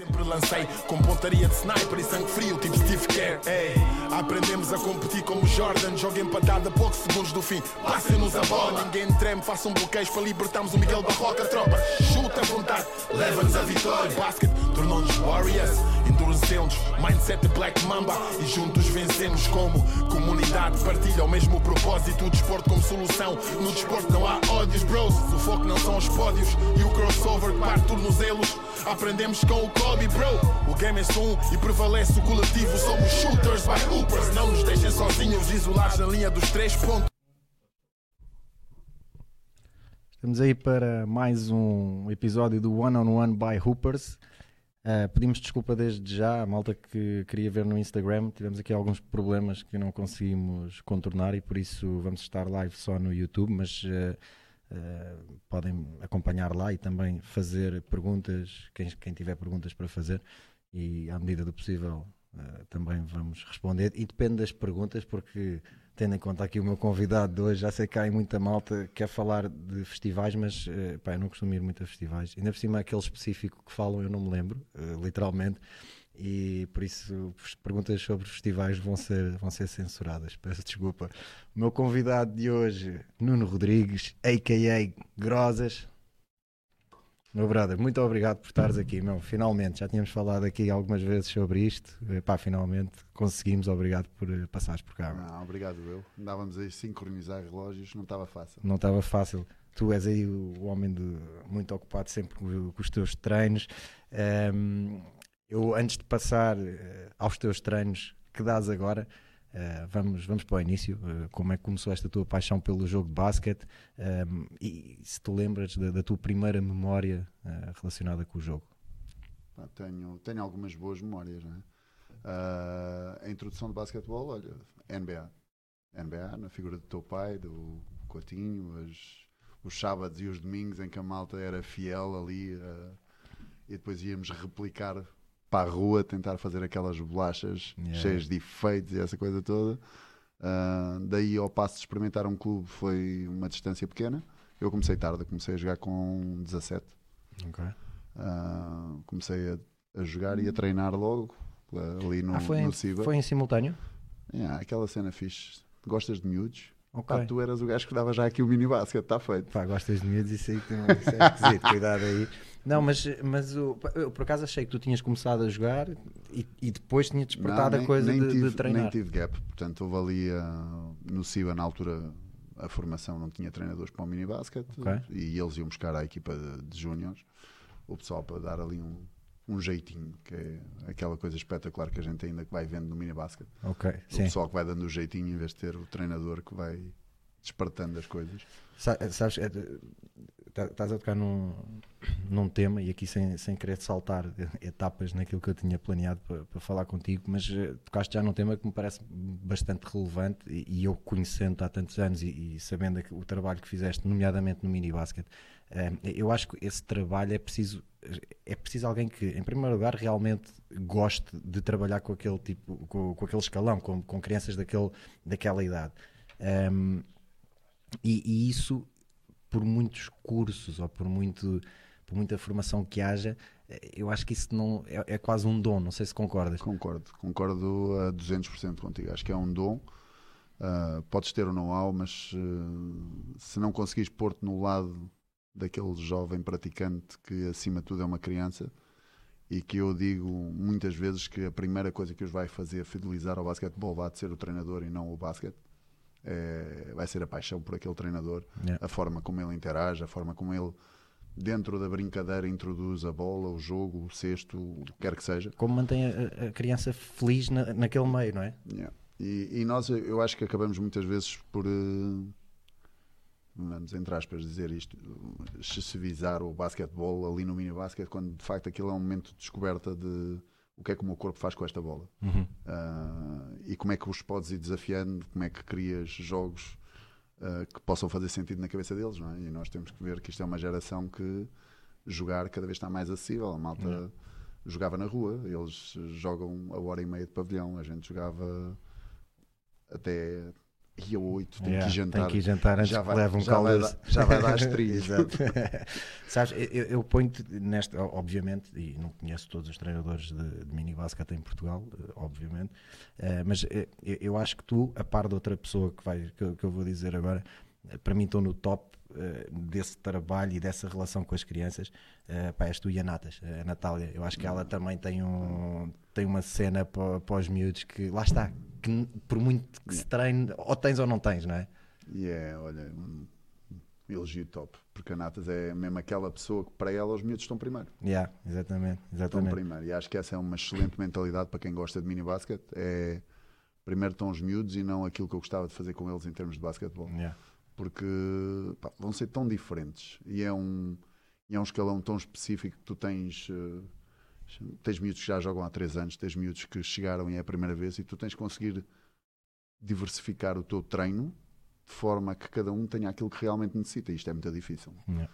Sempre lancei com pontaria de sniper e sangue frio, tipo Steve Kerr. Ei, aprendemos a competir como Jordan. Joga empatada a poucos segundos do fim. Passem-nos a bola, ninguém treme. Façam bloqueios para libertarmos o Miguel Barroca. Tropa, chuta à vontade, leva-nos a vitória. Basket tornou-nos Warriors, endurecemos. Mindset de Black Mamba e juntos vencemos como comunidade. Partilha o mesmo propósito. O desporto como solução. No desporto não há ódios, bros. O foco não são os pódios e o crossover parte tornozelos. Aprendemos com o Kobe, bro. O game é só um e prevalece o coletivo. Somos shooters by hoopers. Não nos deixem sozinhos, isolados na linha dos três pontos. Estamos aí para mais um episódio do One on One by Hoopers. Uh, pedimos desculpa desde já, a malta que queria ver no Instagram. Tivemos aqui alguns problemas que não conseguimos contornar e por isso vamos estar live só no YouTube, mas uh, uh, podem acompanhar lá e também fazer perguntas, quem, quem tiver perguntas para fazer, e à medida do possível também vamos responder. E depende das perguntas, porque tendo em conta aqui o meu convidado de hoje, já sei que há muita malta que quer falar de festivais, mas uh, pá, eu não costumo ir muito a festivais. Ainda por cima, aquele específico que falam, eu não me lembro, uh, literalmente, e por isso perguntas sobre festivais vão ser, vão ser censuradas. Peço desculpa. O meu convidado de hoje, Nuno Rodrigues, a.k.a. Grosas. Meu brother, muito obrigado por estares aqui, meu. Finalmente, já tínhamos falado aqui algumas vezes sobre isto. Pá, finalmente conseguimos. Obrigado por eh, passares por cá. Não, obrigado eu. Andávamos a sincronizar relógios, não estava fácil. Não estava fácil. Tu és aí o homem de, muito ocupado sempre com, os teus treinos. Um, eu, antes de passar uh, aos teus treinos que dás agora, Uh, vamos, vamos para o início. Uh, como é que começou esta tua paixão pelo jogo de basquete? Um, ehm, e se te lembras da, da tua primeira memória uh, relacionada com o jogo? Tenho, tenho algumas boas memórias. Né? a introdução de basquetebol, olha, NBA. NBA, na figura do teu pai, do Coutinho, as, os sábados e os domingos em que a malta era fiel ali e depois íamos replicar para a rua tentar fazer aquelas bolachas yeah. cheias de efeitos e essa coisa toda. Uh, daí ao passo de experimentar um clube foi uma distância pequena. Eu comecei tarde, comecei a jogar com 17. Okay. Uh, comecei a, a, jogar e a treinar logo ali no, ah, foi, no Ciba. Foi em simultâneo? Yeah, aquela cena fixe. Gostas de miúdos? Okay. Pá, tu eras o gajo que dava já aqui o mini basket, está feito. Pá, gostas de miúdos, isso aí isso é esquisito, cuidado aí. Não, mas, mas eu, eu, por acaso achei que tu tinhas começado a jogar e, e depois tinha despertado não, a coisa nem de, tive, de, treinar. Nem tive gap, portanto houve ali uh, no CIBA na altura a formação não tinha treinadores para o mini basket okay. e eles iam buscar a equipa de, de júniores, o pessoal para dar ali um, um jeitinho, que é aquela coisa espetacular que a gente ainda vai vendo no mini basket. Okay, o sim. pessoal que vai dando o jeitinho em vez de ter o treinador que vai despertando as coisas. Sabes, é, estás a tocar num, num tema, e aqui sem, sem querer saltar etapas naquilo que eu tinha planeado para, para falar contigo, mas uh, tocaste já num tema que me parece bastante relevante e, e eu conhecendo há tantos anos e, e, sabendo o trabalho que fizeste, nomeadamente no mini basket, uh, eu acho que esse trabalho é preciso é preciso alguém que, em primeiro lugar, realmente goste de trabalhar com aquele tipo, com, com aquele escalão, com, com crianças daquele, daquela idade. Um, e, e, isso por muitos cursos ou por, muito, por muita formação que haja, eu acho que isso não é, é quase um dom. Não sei se concordas. Concordo, concordo a 200% contigo. Acho que é um dom. Uh, podes ter o know-how, mas uh, se não conseguires pôr-te no lado daquele jovem praticante que acima de tudo é uma criança e que eu digo muitas vezes que a primeira coisa que os vai fazer fidelizar ao basquetebol vai ser o treinador e não o basquete é, vai ser a paixão por aquele treinador, yeah. a forma como ele interage, a forma como ele, dentro da brincadeira, introduz a bola, o jogo, o cesto, o que quer que seja. Como mantém a, a criança feliz na, naquele meio, não é? Yeah. E, e, nós, eu acho que acabamos muitas vezes por. Uh, vamos entre aspas dizer isto, excessivizar o basquetebol ali no mini basquete, quando de facto aquilo é um momento de descoberta de o que é que o meu corpo faz com esta bola uhum. uh, e como é que os podes ir desafiando, como é que crias jogos uh, que possam fazer sentido na cabeça deles, não é? E nós temos que ver que isto é uma geração que jogar cada vez está mais acessível. A malta uhum. jogava na rua, eles jogam a hora e meia de pavilhão, a gente jogava até E a 8, tenho Yeah, que jantar. Tem que jantar antes já que vai, leve um já, vai caldoso. dar, já vai dar as trilhas. Sabes, eu, eu ponho-te nesta, obviamente, e não conheço todos os treinadores de, de mini em Portugal, eh, obviamente, eh, mas eh, eu, eu acho que tu, a par de outra pessoa que, vai, que, eu- que eu vou dizer agora, para mim estão no top eh, desse trabalho e dessa relação com as crianças. eh, pá, és tu e a Natas, a Natália. Eu acho que ela também tem, um, tem uma cena para, para os miúdos que, lá está, que por muito que se treine, ou tens ou não tens, não é? E é, olha, um elogio top. Porque a Natas é mesmo aquela pessoa que para ela os miúdos estão primeiro. Yeah, exatamente, Estão exatamente. primeiro. E acho que essa é uma excelente mentalidade para quem gosta de mini basquete. É primeiro estão os miúdos e não aquilo que eu gostava de fazer com eles em termos de basquetebol. Yeah. Porque pá, vão ser tão diferentes e é um, e é um escalão tão específico que tu tens. eh, tens miúdos que já jogam há 3 anos, tens miúdos que chegaram e é a primeira vez e tu tens de conseguir diversificar o teu treino de forma que cada um tenha aquilo que realmente necessita. Isto é muito difícil. Yeah.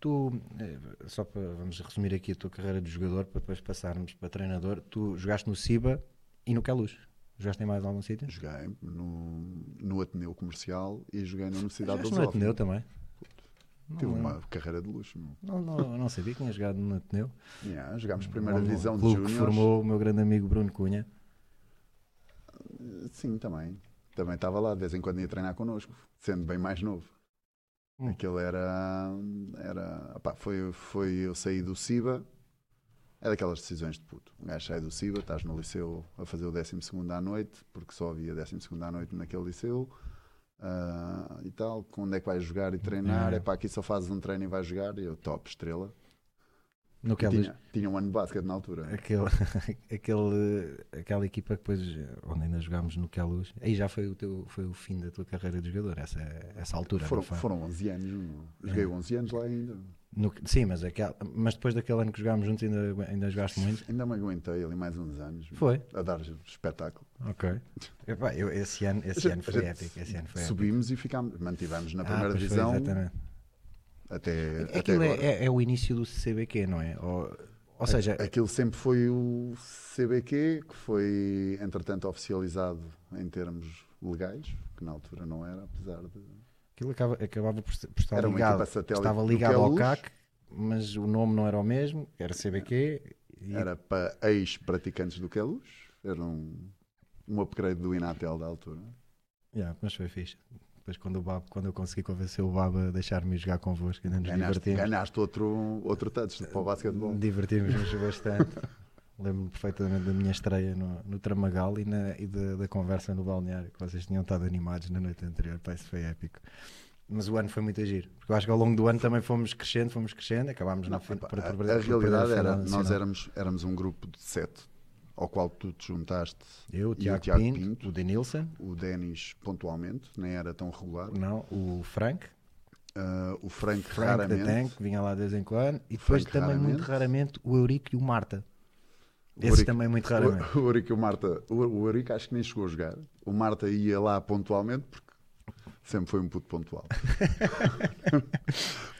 Tu, eh, só para vamos resumir aqui a tua carreira de jogador para depois passarmos para treinador, tu jogaste no Ciba e no Queluz. Jogaste em mais algum sítio? Joguei no, no Ateneu Comercial e joguei na Universidade Jogaste de no. Ateneu também? Tive Não, uma carreira de luxo. não, não, não sabia que tinha jogado no Ateneu. Yeah, jogámos primeira divisão de clube que formou o meu grande amigo Bruno Cunha. Sim, também. Também estava lá, de vez em quando ia treinar connosco, sendo bem mais novo. Hum. Aquilo era. era opá, foi, foi eu saí do CIBA, é daquelas decisões de puto. Um gajo sai do CIBA, estás no liceu a fazer o 12 à noite, porque só havia 12 à noite naquele liceu. ah, e tal, quando é que vais jogar e treinar? É. É pá, aqui só fazes um treino e vais jogar. E eu, top, estrela. No E Queluz. tinha, tinha um ano de basquete na altura. Aquele, aquele, aquela equipa que depois, onde ainda jogámos no Queluz, aí já foi o, teu, foi o fim da tua carreira de jogador, essa, essa altura. Foram, foram 11 anos. Joguei 11 anos lá ainda. No- sim, mas, aquela, mas depois daquele ano que jogámos juntos ainda, ainda jogaste muito? Ainda me aguentei ali mais uns anos. Foi? A dar espetáculo. Ok. Epá, eu, esse ano, esse ano foi épico. Esse ano foi épico. Subimos e ficámos, mantivemos na Ah, primeira foi, divisão exatamente. até, até Aquilo é, agora. é, é o início do CBQ, não é? Ou, ou seja, Aquilo sempre foi o CBQ, que foi entretanto oficializado em termos legais, que na altura não era, apesar de. Aquilo acaba, acabava por, por estar Era ligado. Estava do ligado ao Queluz. CAC, mas o nome não era o mesmo, era CBQ. E, Era para ex-praticantes do Queluz, era um, um upgrade do Inatel da altura. Yeah, mas foi fixe. Depois, quando, o Bab, quando eu consegui convencer o Baba a deixar-me jogar convosco, ainda nos Ganhaste, divertimos. ganhaste outro, outro touch para o basquetebol. Divertimos-nos bastante. Lembro-me perfeitamente da minha estreia no, no Tramagal e, na, e da, da conversa no balneário, que vocês tinham estado animados na noite anterior. Pá, isso foi épico. Mas o ano foi muito agir. Porque eu acho que ao longo do ano também fomos crescendo, fomos crescendo, acabámos na por- a, a perder realidade a era, nós éramos, éramos um grupo de sete, ao qual tu te juntaste, Eu, o Tiago, Tiago Pinto, Pinto. o Denilson, o Denis pontualmente, nem era tão regular, não, o Frank, ah, o Frank, Frank raramente, Tank, vinha lá de vez em quando, e depois Frank também muito raramente o Eurico e o Marta. O Esses Eurico- também muito raramente. O, o e o Marta, o, o acho que nem chegou a jogar. O Marta ia lá pontualmente porque sempre foi um puto pontual.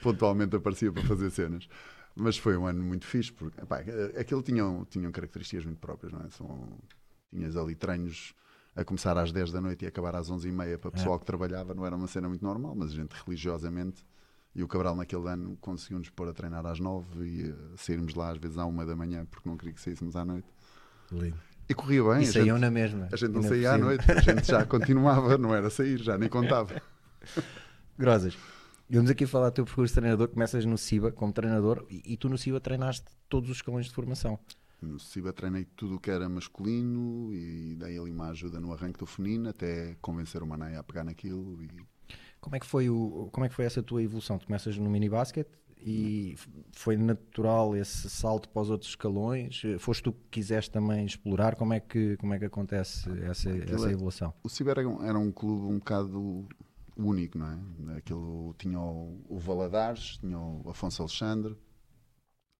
pontualmente aparecia para fazer cenas. Mas foi um ano muito fixe porque epá, aquilo tinham, tinham características muito próprias, não é? São, tinhas ali treinos a começar às 10 da noite e acabar às 11h30 para o pessoal que trabalhava, não era uma cena muito normal, mas a gente religiosamente. E o Cabral naquele ano conseguiu-nos pôr a treinar às 9 e eh, sairmos lá às vezes à 1 da manhã porque não queria que saíssemos à noite. Lindo. E corria bem. E a gente- saíam na mesma. a gente não saía à noite, a gente já continuava, não era sair, já nem contava. Grosas. Vamos aqui falar do teu percurso de treinador. Começas no CIBA como treinador e, e tu no CIBA treinaste todos os escalões de formação. No CIBA treinei tudo o que era masculino e dei ali uma ajuda no arranque do feminino até convencer o Mané a pegar naquilo. E Como é que foi, o, como é que foi essa tua evolução? Tu começas no mini basket e foi natural esse salto para os outros escalões? Foste tu que quiseste também explorar? Como é que, como é que acontece essa, essa é- evolução? O CIBA era um, era um clube um bocado único, não é? Aquilo tinha o, o Valadares, tinha o Afonso Alexandre,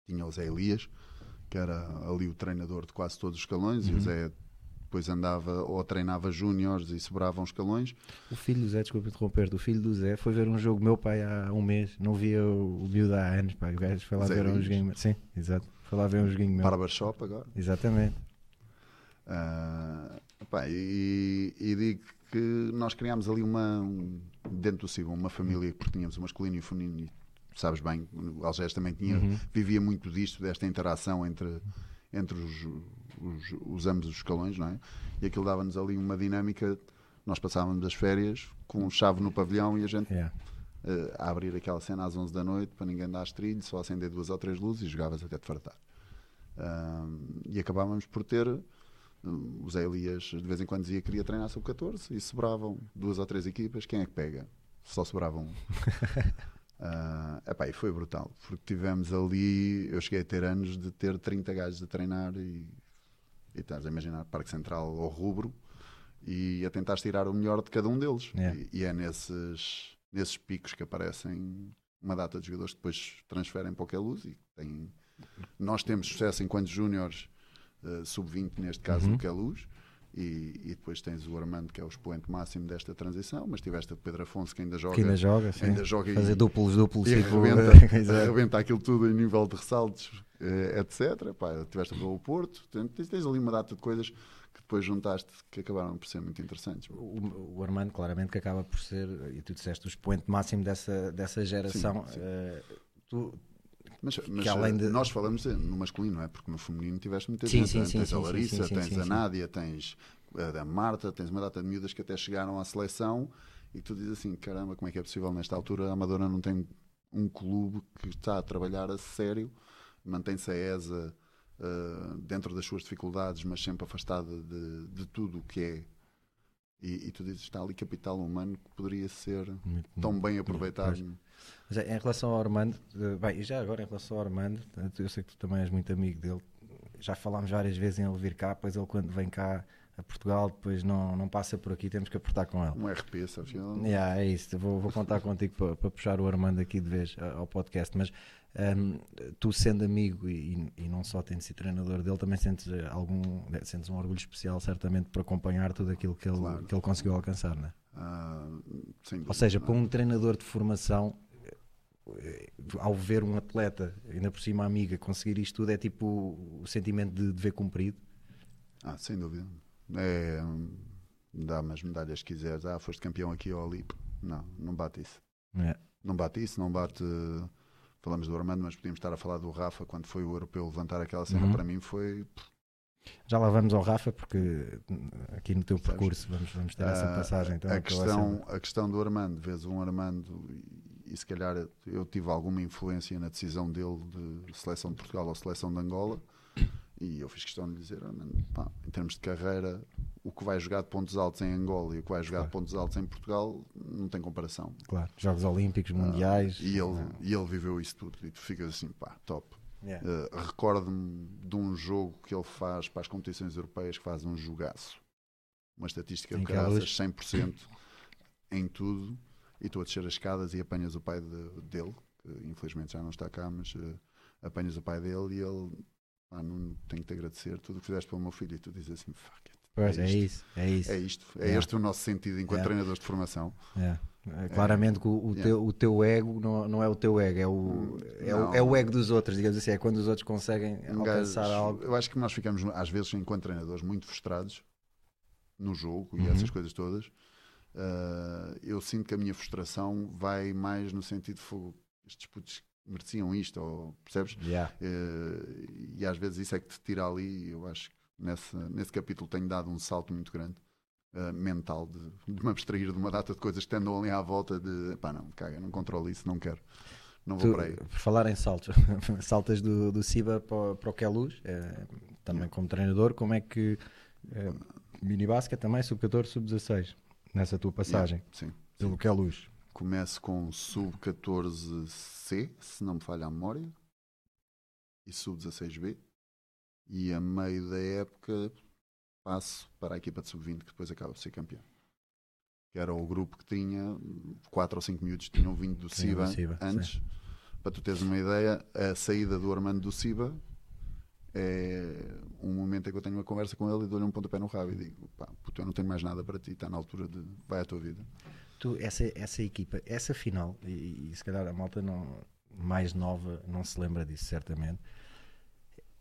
tinha o Zé Elias, que era ali o treinador de quase todos os escalões, e o Zé depois andava ou treinava júniores e sobravam escalões. O filho do Zé, desculpa interromper, o filho do Zé foi ver um jogo meu pai há um mês, não via o, o miúdo há anos, pá. o gajo foi lá Zé ver um Linhos. joguinho. Sim, exato. Foi lá ver um joguinho meu. Barbershop agora. Exatamente. Ah, Epá, e, e digo que nós criámos ali uma, um- dentro do Ciba, uma família, porque tínhamos o masculino e o feminino, e sabes bem, o Algés também tinha, vivia muito disto, desta interação entre, entre os, os, os ambos os escalões, não é? E aquilo dava-nos ali uma dinâmica, nós passávamos as férias com chave no pavilhão e a gente Yeah. eh, a abrir aquela cena às 11 da noite para ninguém dar trilho, só acender duas ou três luzes e jogavas até te fartar. Ahm, e acabávamos por ter. hum, O Zé Elias de vez em quando dizia que queria treinar sub 14 e sobravam duas ou três equipas. Quem é que pega? Só sobravam um. Ah, epá, e foi brutal, porque tivemos ali. Eu cheguei a ter anos de ter 30 gajos a treinar e, e estás a imaginar Parque Central ou Rubro e a tentar tirar o melhor de cada um deles. Yeah. E, e é nesses, nesses picos que aparecem uma data de jogadores que depois transferem para o luz e têm. Nós temos sucesso enquanto júniores eh, sub-20, neste caso, Uhum. é luz. E, e depois tens o Armando, que é o expoente máximo desta transição, mas tiveste o Pedro Afonso, que ainda joga, Que ainda joga, sim. ainda joga Fazer e- dúpulos, dúpulos. e tipo, arrebenta, arrebenta aquilo tudo em nível de ressaltos, eh, etc. Pá, tiveste o Porto, tens, tens ali uma data de coisas que depois juntaste que acabaram por ser muito interessantes. O, o Armando, claramente, que acaba por ser, e tu disseste, o expoente máximo dessa, dessa geração. Sim, sim. Eh, tu, Mas, mas, além eh, de- nós falamos no masculino, não é? Porque no feminino tiveste muita Sim, gente. sim, né? sim, tens a Larissa, tens a. Nádia, tens a da Marta, tens uma data de miúdas que até chegaram à seleção e tu dizes assim: caramba, como é que é possível nesta altura a Amadora não tem um clube que está a trabalhar a sério, mantém-se a ESA eh, dentro das suas dificuldades, mas sempre afastada de, de tudo o que é. E, e tu dizes: está ali capital humano que poderia ser muito- tão bem aproveitado. Mas é, em relação ao Armando, eh, bem, e já agora em relação ao Armando, eh, eu sei que tu também és muito amigo dele, já falámos várias vezes em ele vir cá, pois ele quando vem cá a Portugal, depois não, não passa por aqui, temos que apertar com ele. Um RP, sabes? Yeah, é isso, vou, vou contar contigo para, para puxar o Armando aqui de vez a- ao podcast, mas ehm, tu sendo amigo e, e não só tendo sido treinador dele, também sentes eh, algum sentes um orgulho especial certamente por acompanhar tudo aquilo que ele, Claro. que ele conseguiu alcançar, não é? Ah, Ou seja, para um treinador de formação, eh, ao ver um atleta, ainda por cima amiga, conseguir isto tudo, é tipo o sentimento de dever cumprido. Ah, sem dúvida. É, hum, dá umas medalhas que quiseres. Ah, foste campeão aqui ou ali. Não, não bate isso. é? Não bate isso, não bate. Falamos do Armando, mas podíamos estar a falar do Rafa quando foi o europeu levantar aquela cena. Uhum. Para mim foi. Já lá vamos ao Rafa, porque hum, aqui no teu Sabes? percurso vamos, vamos ter essa ah, passagem. Então, a, questão, a questão do Armando, vês um Armando e, e se calhar eu tive alguma influência na decisão dele de seleção de Portugal ou seleção de Angola. E eu fiz questão de lhe dizer, Armando, pá, em termos de carreira, o que vai jogar de pontos altos em Angola e o que vai jogar de pontos altos em Portugal não tem comparação. Claro, Jogos Olímpicos, Mundiais. Ah, E ele, Ah, e ele viveu isso tudo. E tu ficas assim, pá, top. yeah. Uh, Recordo-me de um jogo que ele faz para as competições europeias, que faz um jogaço. Uma estatística de graças, luz? 100% em tudo. E tu a descer as escadas e apanhas o pai de- dele, que infelizmente já não está cá, mas uh, apanhas o pai dele e ele, não tenho que te agradecer tudo o que fizeste pelo meu filho. E tu dizes assim, fuck it. Pois, é, isto. isso, é isso. É isto, é Yeah. este o nosso sentido enquanto Yeah. treinadores de formação. É. É, Claramente que o, o Yeah. teu, o teu ego não, não é o teu ego, é o, é, o, é o ego dos outros, digamos assim, é quando os outros conseguem Um alcançar gajo- algo. Eu acho que nós ficamos, às vezes, enquanto treinadores, muito frustrados no jogo e Uhum. essas coisas todas. Ah, eu sinto que a minha frustração vai mais no sentido de fogo. Estes putos mereciam isto, ou, percebes? Yeah. Eh, e às vezes isso é que te tira ali. Eu acho que nesse, nesse capítulo tenho dado um salto muito grande. ah, mental de, de me abstrair de uma data de coisas que andam ali à volta de pá, não, caga, não controlo isso, não quero, não vou Tu, por aí. por falar em saltos, saltas do, do Ciba para, o- para o Queluz, é, também como treinador, como é que é, minibasket também, sub-14, sub-16, nessa tua passagem Yeah, sim. pelo Queluz. Começo com sub-14C, se não me falha a memória, e sub-16B. E a meio da época passo para a equipa de sub-20, que depois acaba por ser campeão. Que era o grupo que tinha 4 ou 5 miúdos que tinham vindo do Ciba, antes. Para tu teres uma ideia, a saída do Armando do Ciba é um momento em que eu tenho uma conversa com ele e dou-lhe um pontapé no rabo e digo: pá, puto, eu não tenho mais nada para ti, está na altura de vai à tua vida. Tu, essa, essa equipa, essa final, e, e se calhar a malta não, mais nova não se lembra disso, certamente.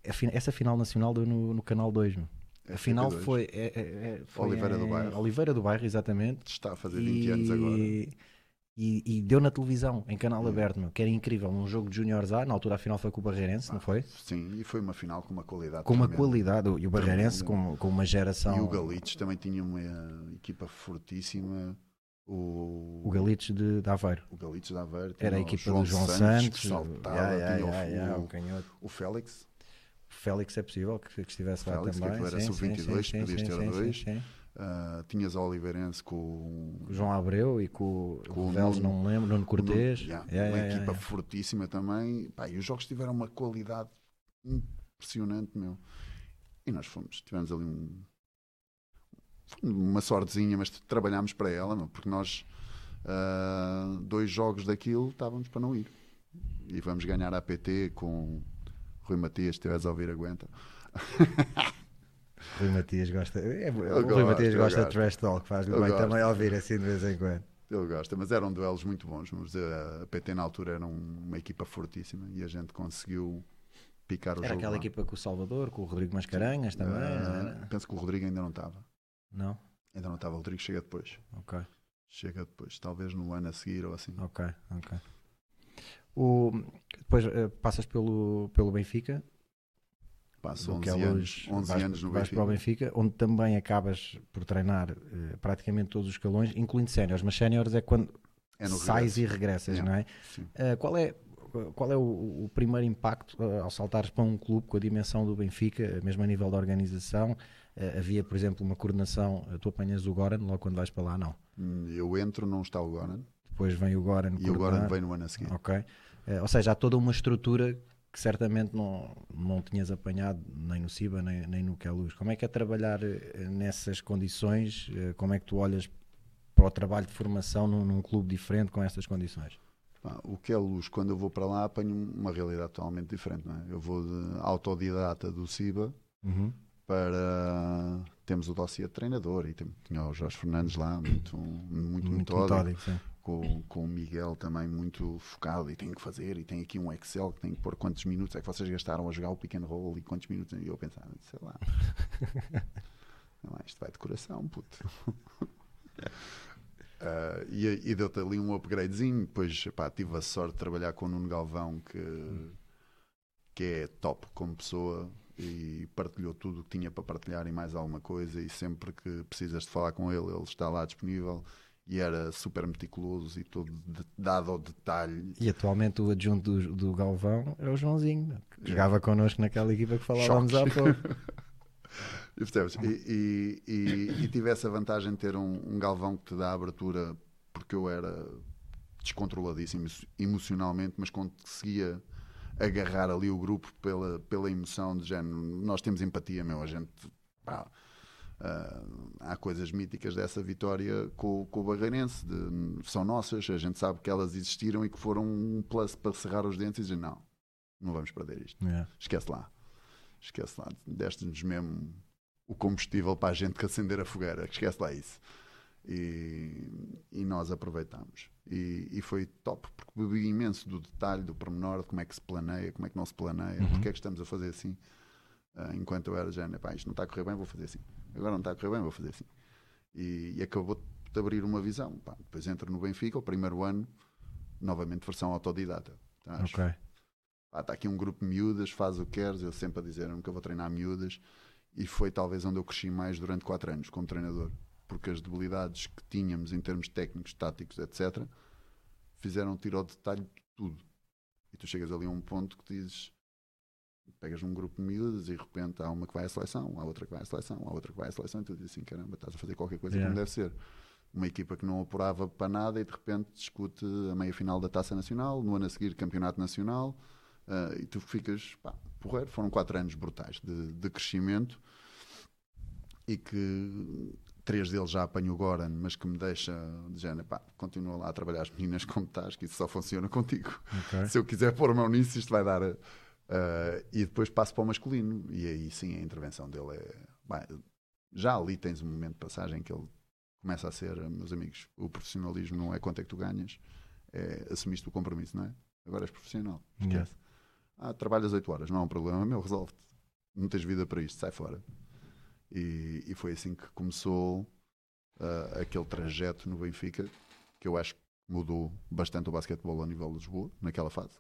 Essa final nacional deu no, no Canal 2, meu. É A final 32. foi, é- é- é- foi Oliveira do Bairro. Oliveira do Bairro, exatamente. Está a fazer 20 anos agora. E, e deu na televisão, em canal Hum. aberto, meu, que era incrível. Um jogo de Juniors A, na altura a final foi com o Barreirense, não foi? Sim, e foi uma final com uma qualidade. Com uma qualidade, e o Barreirense com, com uma geração. E o Galitos também tinha uma equipa fortíssima. O, O Galitos de, de Aveiro. o Galitos da Aveiro. Era a equipa do João que Santos. saltava, Ya, ya, tinha o- o, o canhoto. o Félix. O Félix é possível que, que estivesse lá Félix, que também. aquilo era sim, sub-22, sim, sim, podias ter sim, dois. sim, sim. ah, tinhas a Oliveirense com O João Abreu e com, Com o Vélez, não me lembro, Nuno Cortês. Ya, Ya, uma ya, ya, equipa fortíssima também. Pá, e os jogos tiveram uma qualidade impressionante, meu. E nós fomos, tivemos ali um, uma sortezinha, mas trabalhámos para ela, meu, porque nós, ah, dois jogos daquilo, estávamos para não ir. E vamos ganhar a PT com Rui Matias, se estiveres a ouvir, aguenta. Rui Matias gosta. É, o Eu Rui gosto, Matias gosta de gosto. trash talk, faz-lhe Eu bem gosto. também ouvir assim de vez em quando. Ele gosta, mas eram duelos muito bons. Mas a a PT na altura era um- uma equipa fortíssima e a gente conseguiu picar o Era jogo. aquela lá. equipa com o Salvador, com o Rodrigo Mascarenhas também. Era? penso que o Rodrigo ainda não estava. Não? Ainda não estava. O Rodrigo chega depois. Ok, Chega depois. Talvez no ano a seguir ou assim. ok, ok. O, depois eh, passas pelo, pelo Benfica, Passo do 11 que é anos, hoje, 11 vais, anos no vais Benfica. para o Benfica, onde também acabas por treinar eh, praticamente todos os escalões, incluindo séniores, mas séniores é quando É sais e regressas, Yeah. não é? Eh, qual é, qual é o, o primeiro impacto ao saltares para um clube com a dimensão do Benfica, mesmo a nível da organização? Eh, havia, por exemplo, uma coordenação, eh, tu apanhas o Goran logo quando vais para lá? Não. Hum, Eu entro, não está o Goran. Depois vem o Goran E o Goran coordenar. vem no ano a seguir. Ok. Eh, ou seja, há toda uma estrutura que certamente não, não tinhas apanhado nem no CIBA nem, nem no Queluz. Como é que é trabalhar nessas condições? Como é que tu olhas para o trabalho de formação num, num clube diferente com estas condições? O que é luz, quando eu vou para lá, apanho uma realidade totalmente diferente. Não é? Eu vou de autodidata do CIBA para. Temos o dossiê de treinador e tem- tinha o Jorge Fernandes lá, muito, muito, metódico. metódico, sim. com, com o Miguel também muito focado e tem que fazer, e tem aqui um Excel que tem que pôr quantos minutos é que vocês gastaram a jogar o pick and roll e quantos minutos, e eu pensava, sei lá, lá, isto vai de coração, puto. Ah, e e deu-te ali um upgradezinho, depois pá, tive a sorte de trabalhar com o Nuno Galvão que, que é top como pessoa e partilhou tudo o que tinha para partilhar e mais alguma coisa e sempre que precisas de falar com ele, ele está lá disponível e era super meticuloso e todo de- dado ao detalhe. E atualmente o adjunto do, do Galvão é o Joãozinho, que jogava connosco naquela equipa que falávamos há pouco. E? E, e, e, e tive essa vantagem de ter um, um galvão que te dá abertura porque eu era descontroladíssimo emocionalmente, mas conseguia agarrar ali o grupo pela, pela emoção de género. Nós temos empatia, meu, a gente. pá, ah, há coisas míticas dessa vitória com, com o Barreirense, de- são nossas, a gente sabe que elas existiram e que foram um plus para cerrar os dentes e dizer: não, não vamos perder isto Yeah. esquece lá. Esquece lá. Deste-nos mesmo o combustível para a gente que acender a fogueira. Esquece lá isso. E, e nós aproveitámos. E, e foi top, porque bebi imenso do detalhe, do pormenor, de como é que se planeia, como é que não se planeia, Uhum. porque é que estamos a fazer assim. Ah, enquanto eu era género, pá, isto não está a correr bem, vou fazer assim. Agora não está a correr bem, vou fazer assim. E, e acabou de abrir uma visão. Pá, depois entro no Benfica, o primeiro ano, novamente versão autodidata. Estás Ok. pá, está aqui um grupo de miúdas, faz o que queres, eu sempre a dizer, eu nunca vou treinar miúdas, e foi talvez onde eu cresci mais durante 4 anos como treinador, porque as debilidades que tínhamos em termos técnicos, táticos, etc., fizeram tiro ao detalhe de tudo. E tu chegas ali a um ponto que dizes, pegas um grupo de miúdas e de repente há uma que vai à seleção, há outra que vai à seleção, há outra que vai à seleção, e tu dizes assim, caramba, estás a fazer qualquer coisa Yeah. como deve ser. Uma equipa que não apurava para nada e de repente discute a meia final da Taça Nacional, no ano a seguir Campeonato Nacional, ah, e tu ficas, pá, porreiro. Foram quatro anos brutais de, de crescimento e que três deles já apanho o Goran, mas que me deixa de género, pá, continua lá a trabalhar as meninas como estás, que isso só funciona contigo. Ok. Se eu quiser pôr mão nisso, isto vai dar. ah, e depois passo para o masculino, e aí sim a intervenção dele é. bem, já ali tens um momento de passagem que ele começa a ser, meus amigos, o profissionalismo não é quanto é que tu ganhas, é assumiste o compromisso, não é? Agora és profissional. Esquece. Ah, trabalhas 8 horas, não é um problema, meu, resolve-te. Não tens vida para isto, sai fora. E, e foi assim que começou uh, aquele trajeto no Benfica, que eu acho que mudou bastante o basquetebol a nível de Lisboa, naquela fase,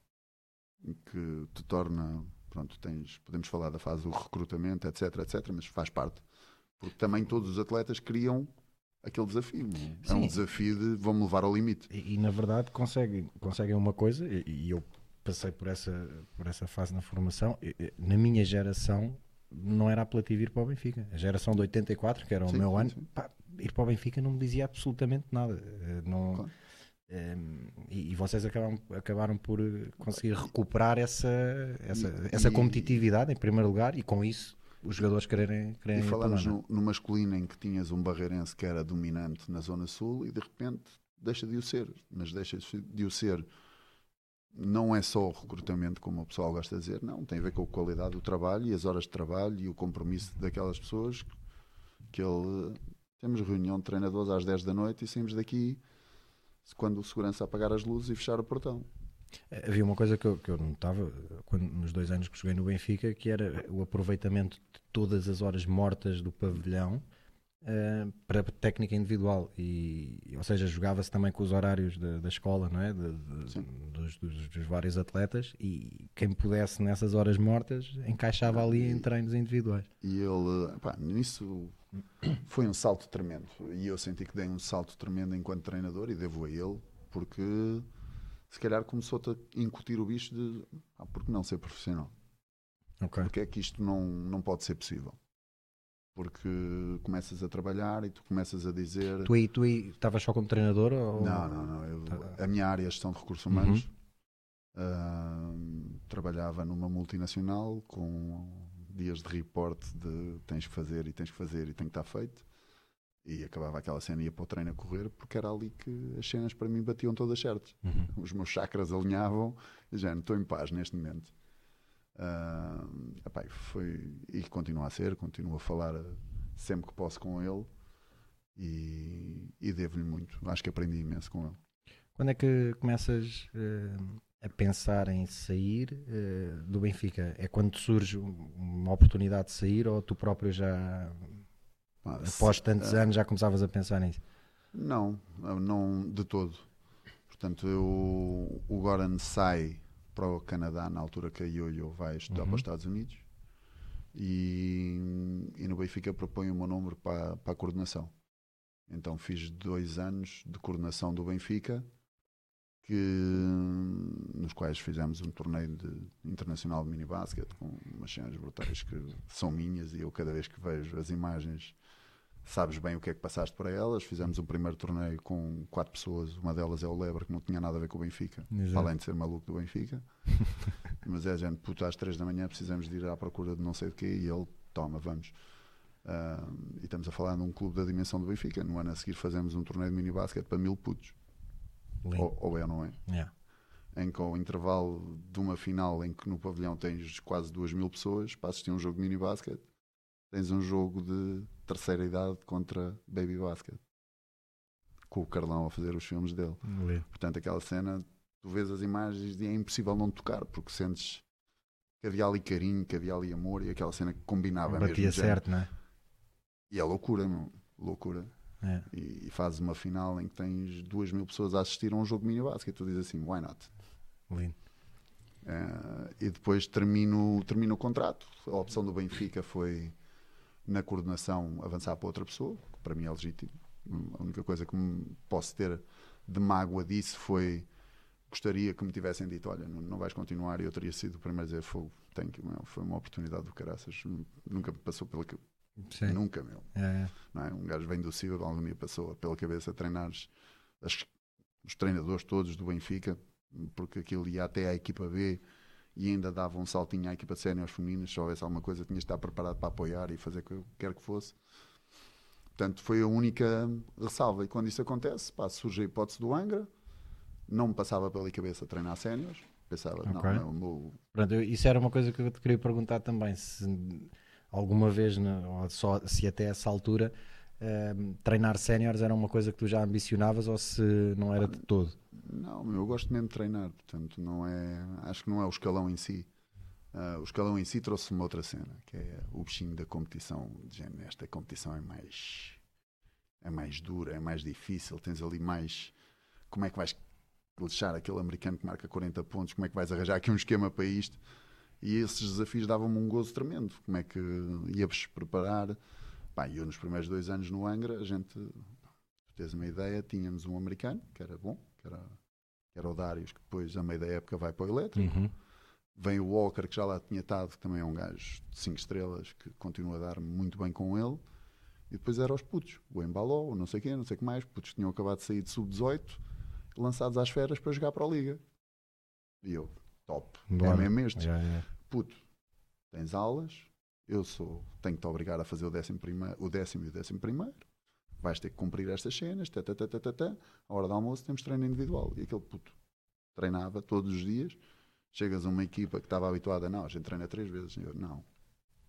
que te torna, pronto, tens, podemos falar da fase do recrutamento, etc, etc, mas faz parte. Porque também todos os atletas queriam aquele desafio. É um desafio de vão-me levar ao limite. E, e, na verdade conseguem, conseguem uma coisa, e, e, eu passei por essa, por essa fase na formação, e, na minha geração não era apelativo ir para o Benfica. A geração de 84, que era o sim, meu sim, ano, sim. Pá, ir para o Benfica não me dizia absolutamente nada. Eh, não, claro. um, ehm, e, e, vocês acabaram, acabaram por conseguir recuperar essa, essa, essa competitividade em primeiro lugar e com isso os jogadores quererem, quererem E falamos no, no, masculino em que tinhas um barreirense que era dominante na Zona Sul e de repente deixa de o ser, mas deixa de o ser não é só o recrutamento, como o pessoal gosta de dizer, não, tem a ver com a qualidade do trabalho e as horas de trabalho e o compromisso daquelas pessoas que ele temos reunião de treinadores às 10 da noite e saímos daqui quando o segurança apagar as luzes e fechar o portão. Eh, havia uma coisa que eu, que eu notava quando, nos dois anos que joguei no Benfica, que era o aproveitamento de todas as horas mortas do pavilhão uh, para técnica individual. E, ou seja, jogava-se também com os horários da, da escola, não é? De, de, dos, dos, dos, vários atletas, e quem pudesse nessas horas mortas encaixava ali em treinos individuais. E ele, pá, nisso foi um salto tremendo. E eu senti que dei um salto tremendo enquanto treinador, e devo a ele, porque se calhar começou-te a incutir o bicho de ah, por que não ser profissional? Okay. Porque é que isto não, não pode ser possível? Porque começas a trabalhar e tu começas a dizer. Tu aí, tu aí estavas só como treinador? Ou... Não, não, não. Eu, tá. A minha área é gestão de recursos humanos. Uhum. Uh, trabalhava numa multinacional com dias de report de tens que fazer e tens que fazer e tem que estar feito. E acabava aquela cena e ia para o treino a correr porque era ali que as cenas para mim batiam todas certas. Uhum. Os meus chakras alinhavam e já estou em paz neste momento. Uh, epá, foi, e continua a ser, continuo a falar sempre que posso com ele e, e devo-lhe muito. Acho que aprendi imenso com ele. Quando é que começas uh, a pensar em sair uh, do Benfica? É quando surge uma oportunidade de sair ou tu próprio já Após tantos uh, anos já começavas a pensar nisso? Não, não de todo. Portanto, eu, o Goran sai para o Canadá na altura que a Yoyo vai estudar uhum. para os Estados Unidos e, e no Benfica propõe o meu número para, para a coordenação. Então fiz dois anos de coordenação do Benfica, que, nos quais fizemos um torneio de, internacional de mini basket com umas cenas brutais que são minhas e eu cada vez que vejo as imagens sabes bem o que é que passaste para elas. Fizemos um primeiro torneio com quatro pessoas, uma delas é o Leber, que não tinha nada a ver com o Benfica, Exato. além de ser maluco do Benfica. Mas é a gente, puto, às três da manhã precisamos de ir à procura de não sei de quê, e ele, toma, vamos. Uh, e estamos a falar de um clube da dimensão do Benfica. No ano a seguir fazemos um torneio de mini basquete para mil putos. Ou, ou, é ou não é? Yeah. Em que ao intervalo de uma final em que no pavilhão tens quase duas mil pessoas para assistir um jogo de mini basquete, tens um jogo de terceira idade contra Baby Basket. Com o Carlão a fazer os filmes dele. Portanto, aquela cena, tu vês as imagens e é impossível não tocar, porque sentes que havia ali carinho, que havia ali amor e aquela cena que combinava Batia mesmo. certo, não é? E é loucura, meu. Loucura. É. E, e fazes uma final em que tens duas mil pessoas a assistir a um jogo de mini basket e tu dizes assim, why not? Lindo. Uh, e depois termino, termino o contrato. A opção do Benfica foi na coordenação avançar para outra pessoa, que para mim é legítimo. A única coisa que posso ter de mágoa disso foi gostaria que me tivessem dito: olha, não, não vais continuar. E eu teria sido o primeiro a dizer: fogo, tenho que, meu, foi uma oportunidade do caraças. Nunca me passou pela cabeça. Nunca, meu. É, é. Não é? Um gajo vem do Cível, algum dia passou pela cabeça a treinar os treinadores todos do Benfica, porque aquilo ia até à equipa B e ainda dava um saltinho à equipa de séniores femininas, se houvesse alguma coisa, tinha de estar preparado para apoiar e fazer o que quer que fosse. Portanto, foi a única ressalva. E quando isso acontece, pá, surge a hipótese do Angra, não me passava pela cabeça treinar séniores, pensava, okay. não, não, meu... Pronto, isso era uma coisa que eu te queria perguntar também, se alguma vez, ou só, se até essa altura, uh, treinar séniores era uma coisa que tu já ambicionavas ou se não era de todo? Não, eu gosto mesmo de treinar, portanto, não é, acho que não é o escalão em si. Uh, o escalão em si trouxe uma outra cena, que é o bichinho da competição. Esta competição é mais é mais dura, é mais difícil, tens ali mais como é que vais deixar aquele americano que marca 40 pontos, como é que vais arranjar aqui um esquema para isto? E esses desafios davam-me um gozo tremendo. Como é que íamos preparar? Pá, eu nos primeiros dois anos no Angra, a gente, tu tens uma ideia, tínhamos um americano, que era bom, que era, que era o Darius, que depois, a meio da época, vai para o elétrico. Uhum. Vem o Walker, que já lá tinha estado, que também é um gajo de 5 estrelas, que continua a dar muito bem com ele. E depois era os putos, o Embaló, o não sei quem, não sei o que mais. Putos tinham acabado de sair de sub-18, lançados às feras para jogar para a Liga. E eu, top, Bora. é mesmo este. Já, já. Puto, tens aulas, eu sou, tenho que te obrigar a fazer o décimo, primeiro, o décimo e o décimo primeiro. Vais ter que cumprir estas cenas, tá, tá, tá. a hora do almoço temos treino individual. E aquele puto treinava todos os dias. Chegas a uma equipa que estava habituada, não, a gente treina três vezes. Eu, não,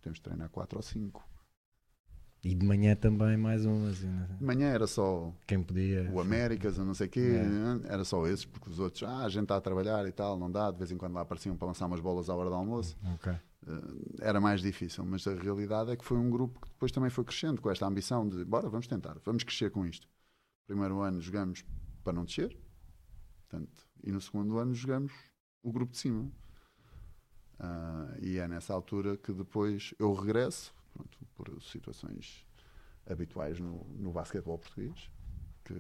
temos de treinar quatro ou cinco. E de manhã também mais um, assim, né? De manhã era só quem podia. o Américas, ou não sei o quê, É. era só esses, porque os outros, ah, a gente está a trabalhar e tal, não dá, de vez em quando lá apareciam para lançar umas bolas à hora do almoço. Ok. Eh, era mais difícil, mas a realidade é que foi um grupo que depois também foi crescendo com esta ambição de, bora, vamos tentar, vamos crescer com isto. Primeiro ano jogamos para não descer, portanto, e no segundo ano jogamos o grupo de cima. Ah, e é nessa altura que depois eu regresso, pronto, por situações habituais no, no basquetebol português, que,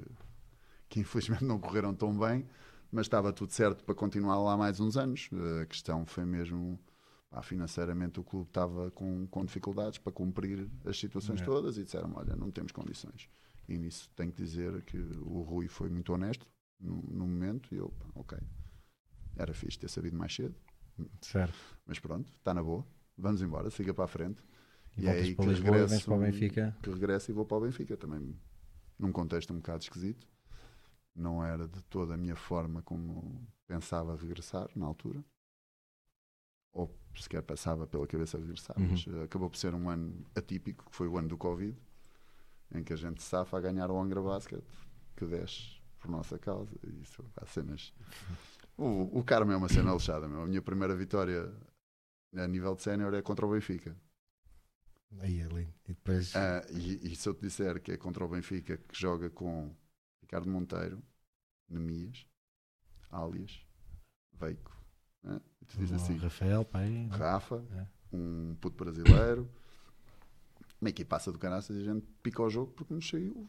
que infelizmente não correram tão bem, mas estava tudo certo para continuar lá mais uns anos. A questão foi mesmo, pá, financeiramente o clube estava com, com dificuldades para cumprir as situações É. todas e disseram olha, não temos condições. E nisso tenho que dizer que o Rui foi muito honesto no, no momento e eu, pá, ok, era fixe ter sabido mais cedo, Certo. mas pronto, está na boa, vamos embora, siga para a frente. E, E é aí que Lisboa regresso- para o Benfica. que regresso e vou para o Benfica também num contexto um bocado esquisito não era de toda a minha forma como pensava regressar na altura ou sequer passava pela cabeça regressar Uhum. mas eh, acabou por ser um ano atípico que foi o ano do Covid em que a gente safa a ganhar o Angra Basket que desce por nossa causa e isso há cenas o, o Carmo é uma cena lixada meu. a minha primeira vitória a nível de sénior é contra o Benfica Aí é lindo. E depois. ah, e, e se eu te disser que é contra o Benfica que joga com Ricardo Monteiro, Nemias, Alias, Veico, né? Tu dizes o assim: Rafael, pai. Rafa, É. um puto brasileiro, uma equipaça do caraças e a gente pica o jogo porque nos saiu.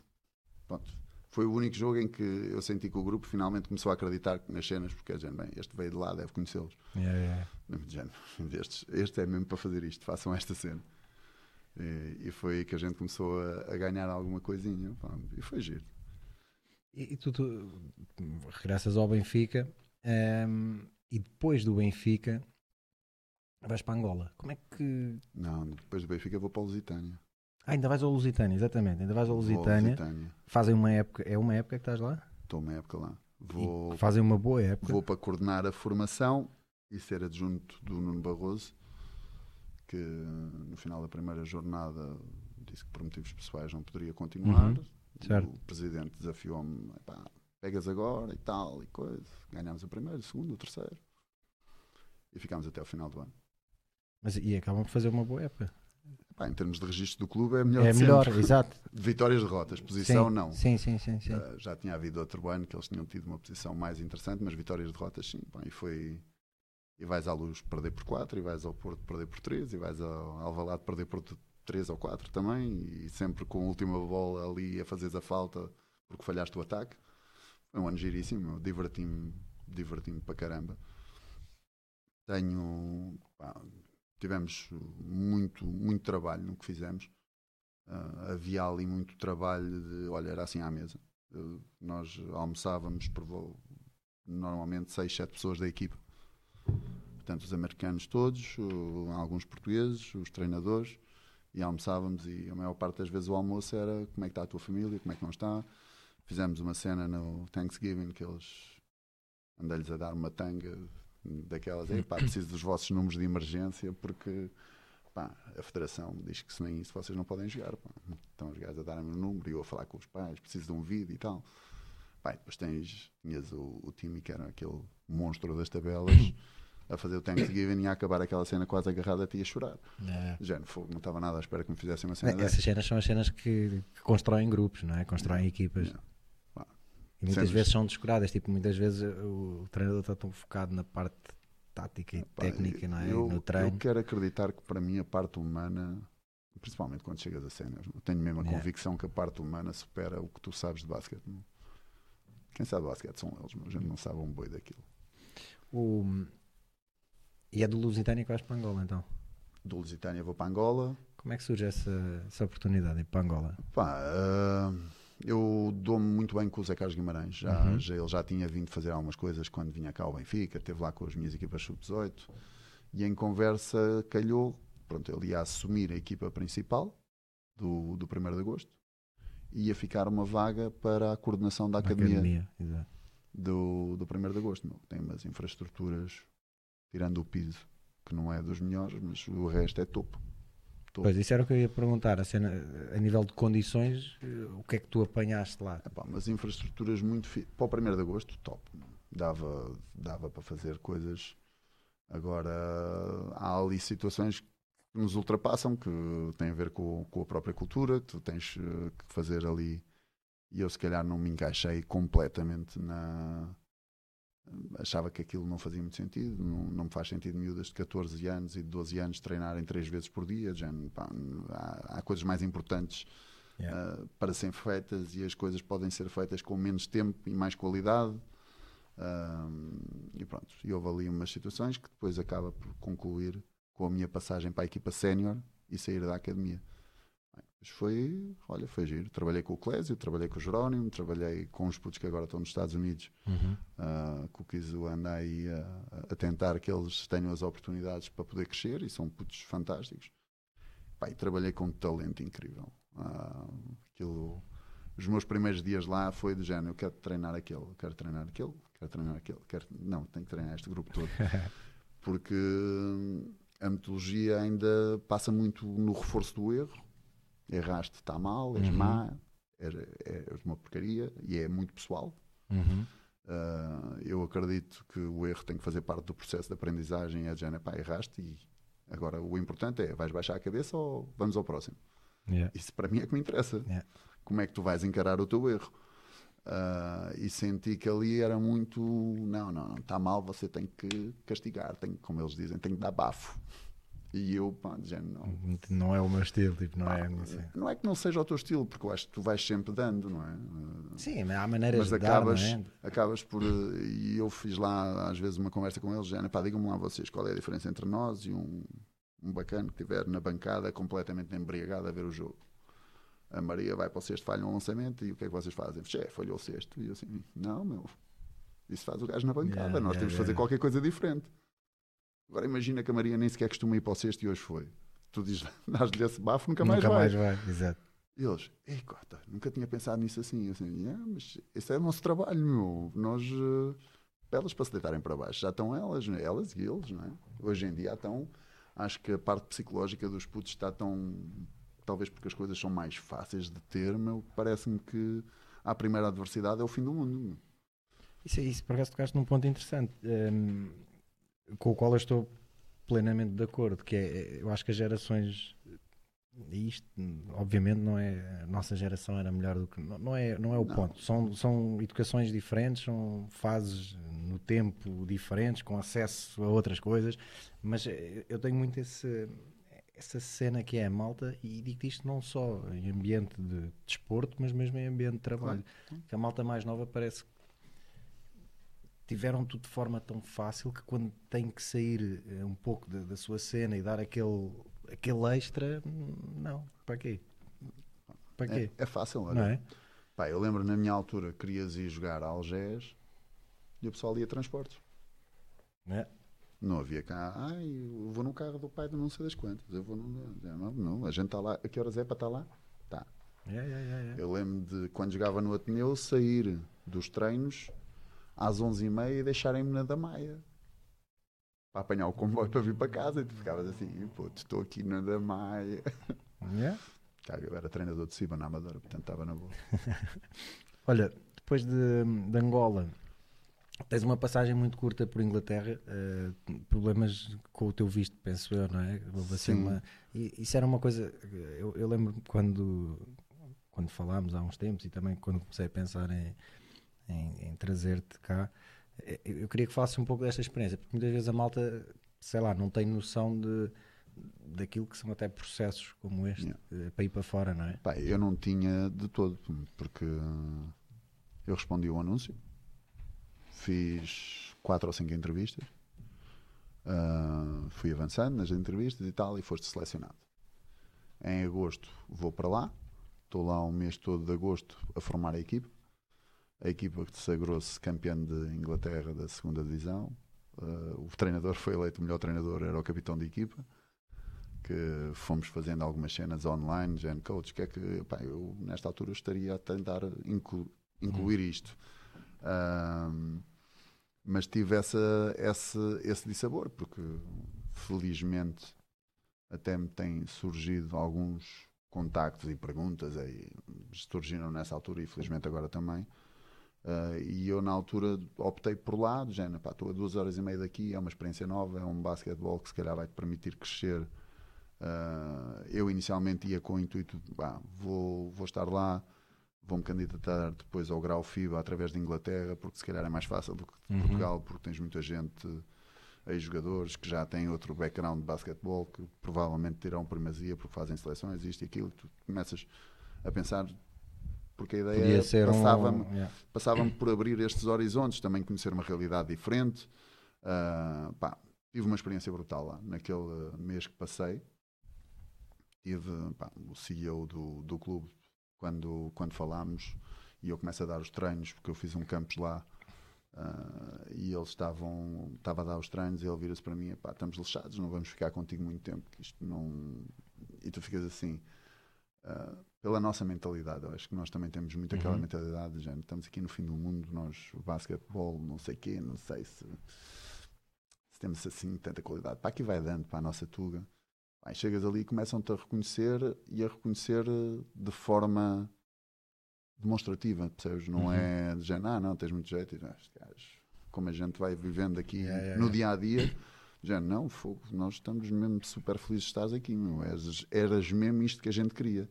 Pronto. Foi o único jogo em que eu senti que o grupo finalmente começou a acreditar nas cenas, porque de género, bem, este veio de lá, deve conhecê-los. Yeah, yeah. Estes, este é mesmo para fazer isto, façam esta cena. E, e foi aí que a gente começou a, a ganhar alguma coisinha. pá, e foi giro. E, e tu, tu regressas ao Benfica ehm, e depois do Benfica vais para Angola. Como é que. Não, depois do Benfica vou para a Lusitânia. Ah, ainda vais ao Lusitânia, exatamente. Ainda vais ao à Lusitânia. Lusitânia. Fazem uma época. É uma época que estás lá? Estou uma época lá. Vou, fazem uma boa época. vou para coordenar a formação e ser adjunto do Nuno Barroso, que no final da primeira jornada disse que por motivos pessoais não poderia continuar. Uhum, certo. O presidente desafiou-me, "Epá, pegas agora e tal, e coisa. Ganhámos o primeiro, o segundo, o terceiro. E ficámos até ao final do ano. Mas, e acabam por fazer uma boa época. Pá, em termos de registro do clube, é melhor é de melhor, sempre. exato. Vitórias, derrotas. Posição, sim, não. Sim, sim, sim. sim. Uh, já tinha havido outro ano que eles tinham tido uma posição mais interessante, mas vitórias, derrotas, sim. E foi. E vais à luz perder por 4, e vais ao Porto perder por 3, e vais ao Alvalade perder por 3 ou 4 também, e sempre com a última bola ali a fazeres a falta porque falhaste o ataque. Foi um ano giríssimo, diverti-me diverti para caramba. Tenho. pá, tivemos muito, muito trabalho no que fizemos. Ah, havia ali muito trabalho de. Olha, era assim à mesa. Uh, nós almoçávamos por normalmente 6, 7 pessoas da equipa. Portanto, os americanos todos, uh, alguns portugueses, os treinadores, e almoçávamos e a maior parte das vezes o almoço era como é que está a tua família, como é que não está. Fizemos uma cena no Thanksgiving que eles andei-lhes a dar uma tanga daquelas, "Epá, preciso dos vossos números de emergência porque pá, a federação diz que sem isso vocês não podem jogar. Pá. Estão os gajos a darem-me o número e eu a falar com os pais, preciso de um vídeo e tal. Pá, e depois tens, tinhas o, o time que era aquele monstro das tabelas, a fazer o Thanksgiving e a acabar aquela cena quase agarrada a ti a chorar. É. Fogo, não estava nada à espera que me fizessem uma cena É. Essas cenas são as cenas que, que constroem grupos, não é? Constroem equipas. E muitas cenas- vezes são descuradas. Tipo, muitas vezes o, treinador está tão focado na parte tática e Pá, técnica, não é? Eu, no eu treino. quero acreditar que para mim a parte humana, principalmente quando chegas a cenas, eu tenho mesmo a Yeah. convicção que a parte humana supera o que tu sabes de basquete. Quem sabe de basquete são eles, mas a gente não sabe um boi daquilo. O- E é do Lusitânia que vais para Angola, então. Do Lusitânia vou para Angola. Como é que surge essa, essa oportunidade para Angola? Pá, ah, eu dou-me muito bem com o Zé Carlos Guimarães. Já, Uhum. já- ele já tinha vindo fazer algumas coisas quando vinha cá ao Benfica, esteve lá com as minhas equipas sub-18 e em conversa calhou. Pronto, ele ia assumir a equipa principal do, do 1 de agosto e ia ficar uma vaga para a coordenação da Na academia, exato. do, do 1 de agosto. Meu. Tem umas infraestruturas, tirando o piso, que não é dos melhores, mas o resto é topo. Pois, isso era o que eu ia perguntar. A, cena, a nível de condições, eh, o que é que tu apanhaste lá? Epá, mas infraestruturas muito fi... para o 1 de agosto, top. Dava, dava para fazer coisas. Agora há ali situações que nos ultrapassam, que têm a ver com, com a própria cultura, que tu tens eh, que fazer ali. E eu se calhar não me encaixei completamente na. Achava que aquilo não fazia muito sentido, não, não me faz sentido miúdas de 14 anos e de 12 anos treinarem três vezes por dia. já, pá, há, há coisas mais importantes Yeah. uh, para serem feitas e as coisas podem ser feitas com menos tempo e mais qualidade. Um, e pronto, e houve ali umas situações que depois acaba por concluir com a minha passagem para a equipa sénior e sair da academia. Mas foi, olha, foi giro. Trabalhei com o Clésio, trabalhei com o Jerónimo, trabalhei com os putos que agora estão nos Estados Unidos, Uhum. uh, que o Kizu anda aí a, a tentar que eles tenham as oportunidades para poder crescer e são putos fantásticos. Pá, e trabalhei com um talento incrível. Ah, aquilo, os meus primeiros dias lá foi do género: eu quero treinar aquele, quero treinar aquele, quero treinar aquele, quero... não, tenho que treinar este grupo todo. Porque hum, a metodologia ainda passa muito no reforço do erro. Erraste, está mal, és Uhum. má, és, és uma porcaria e é muito pessoal. Uhum. Uh, eu acredito que o erro tem que fazer parte do processo de aprendizagem. É de género, pá, erraste e agora o importante é vais baixar a cabeça ou vamos ao próximo. Yeah. Isso para mim é que me interessa. Yeah. Como é que tu vais encarar o teu erro? Uh, e senti que ali era muito não, não, não, está mal, você tem que castigar, tem, como eles dizem, tem que dar bafo. E eu, pá, de género, não. Não é o meu estilo, tipo, não Pá, é cena. não é que não seja o teu estilo, porque eu acho que tu vais sempre dando, não é? Sim, mas há maneiras mas de acabas, dar, não é? acabas por. eh, E eu fiz lá, às vezes, uma conversa com eles, já, pá, digam-me lá vocês qual é a diferença entre nós e um, um bacana que estiver na bancada completamente embriagado a ver o jogo. A Maria vai para o sexto, falha um lançamento e o que é que vocês fazem? Chefe, falhou o sexto. E eu assim, não, meu, isso faz o gajo na bancada, Yeah, nós yeah, temos de yeah. fazer qualquer coisa diferente. Agora imagina que a Maria nem sequer costuma ir para o sexto e hoje foi. Tu dizes, dás-lhe esse bafo, nunca mais Nunca vai. mais vai, exato. E eles, ei, cota, nunca tinha pensado nisso assim. Eu assim, "Yeah, mas esse é o nosso trabalho, meu. Nós, eh, elas para se deitarem para baixo, já estão elas, né? elas e eles, não é? Hoje em dia estão, acho que a parte psicológica dos putos está tão, talvez porque as coisas são mais fáceis de ter, meu, parece-me que a primeira adversidade é o fim do mundo. meu. Isso, isso por acaso tocaste num ponto interessante, ehm, com o qual eu estou plenamente de acordo, que é, eu acho que as gerações, e isto obviamente não é, a nossa geração era melhor do que, não, é, não é o Não. ponto, são, são educações diferentes, são fases no tempo diferentes, com acesso a outras coisas, mas eh, eu tenho muito esse, essa cena que é a malta, e digo isto não só em ambiente de desporto, mas mesmo em ambiente de trabalho, que a malta mais nova parece que tiveram tudo de forma tão fácil que quando tem que sair eh, um pouco da, da sua cena e dar aquele, aquele extra, não, para quê? Para quê? É, é fácil, olha. não é? Pá, eu lembro na minha altura querias ir jogar a Algés e o pessoal ia transportes. Não é? Não havia cá, ai, eu vou no carro do pai de não sei das quantas. Eu vou no... não, não, a gente está lá. A que horas é para estar lá? Tá. É, é, é, é. Eu lembro de quando jogava no Ateneu sair dos treinos às 11h30 e deixarem-me na da Maia para apanhar o comboio para vir para casa. E tu ficavas assim, pô, estou aqui na da Maia. É? Cara, eu era treinador de Ciba na Amadora, portanto estava na boa. Olha, depois de, de Angola, Tens uma passagem muito curta por Inglaterra, uh, problemas com o teu visto, penso eu, não é? Assim Sim. uma, e isso era uma coisa. Eu, eu lembro quando, quando falámos há uns tempos e também quando comecei a pensar em, em, em trazer-te cá, eh, eu, queria que falasse um pouco desta experiência, porque muitas vezes a malta, sei lá, não tem noção de daquilo que são até processos como este Yeah. eh, para ir para fora, não é? Pá, eu não tinha de todo, porque eu respondi o anúncio, fiz quatro ou cinco entrevistas, ah, fui avançando nas entrevistas e tal, e foste selecionado. Em agosto vou para lá, estou lá um mês todo de agosto a formar a equipa. A equipa que sagrou-se campeã de Inglaterra da segunda divisão. Ah, o treinador foi eleito o melhor treinador, era o capitão de equipa que fomos fazendo algumas cenas online, Gen Coach, que é que pá, eu nesta altura estaria a tentar inclu- incluir isto. Ahm, mas tive essa, esse, esse dissabor, porque felizmente até me têm surgido alguns contactos e perguntas aí surgiram nessa altura e felizmente agora também. Ah, e eu na altura optei por lá, de género, pá, estou a duas horas e meia daqui, é uma experiência nova, é um basquetebol que se calhar vai te permitir crescer Uh, eu inicialmente ia com o intuito de vou, vou estar lá, vou-me candidatar depois ao grau FIBA através de Inglaterra, porque se calhar é mais fácil do que de Uhum. Portugal, porque tens muita gente aí jogadores que já têm outro background de basquetebol que provavelmente terão primazia porque fazem seleções, isto e aquilo, tu começas a pensar porque a ideia passava-me um. yeah. passava-me por abrir estes horizontes, também conhecer uma realidade diferente. Ah, pá, tive uma experiência brutal lá, naquele mês que passei. Tive pá, o CEO do, do clube, quando, quando falámos, e eu começo a dar os treinos, porque eu fiz um campus lá, ah, e eles estavam, estava a dar os treinos, e ele vira-se para mim, pá, estamos lixados, não vamos ficar contigo muito tempo, que isto não... E tu ficas assim... ah, pela nossa mentalidade. Eu acho que nós também temos muito aquela Uhum. mentalidade de género. Estamos aqui no fim do mundo, nós, o basquetebol, não sei quê, não sei se, se temos assim tanta qualidade. Para aqui vai dando para a nossa tuga. Aí chegas ali e começam-te a reconhecer e a reconhecer eh, de forma demonstrativa, percebes? Não Uhum. é de género, ah, não, tens muito jeito. E, "Ah, este gajo", como a gente vai vivendo aqui Yeah, yeah, no yeah. dia a dia, já não, fogo, nós estamos mesmo super felizes de estás aqui, meu. Eras, eras mesmo isto que a gente queria.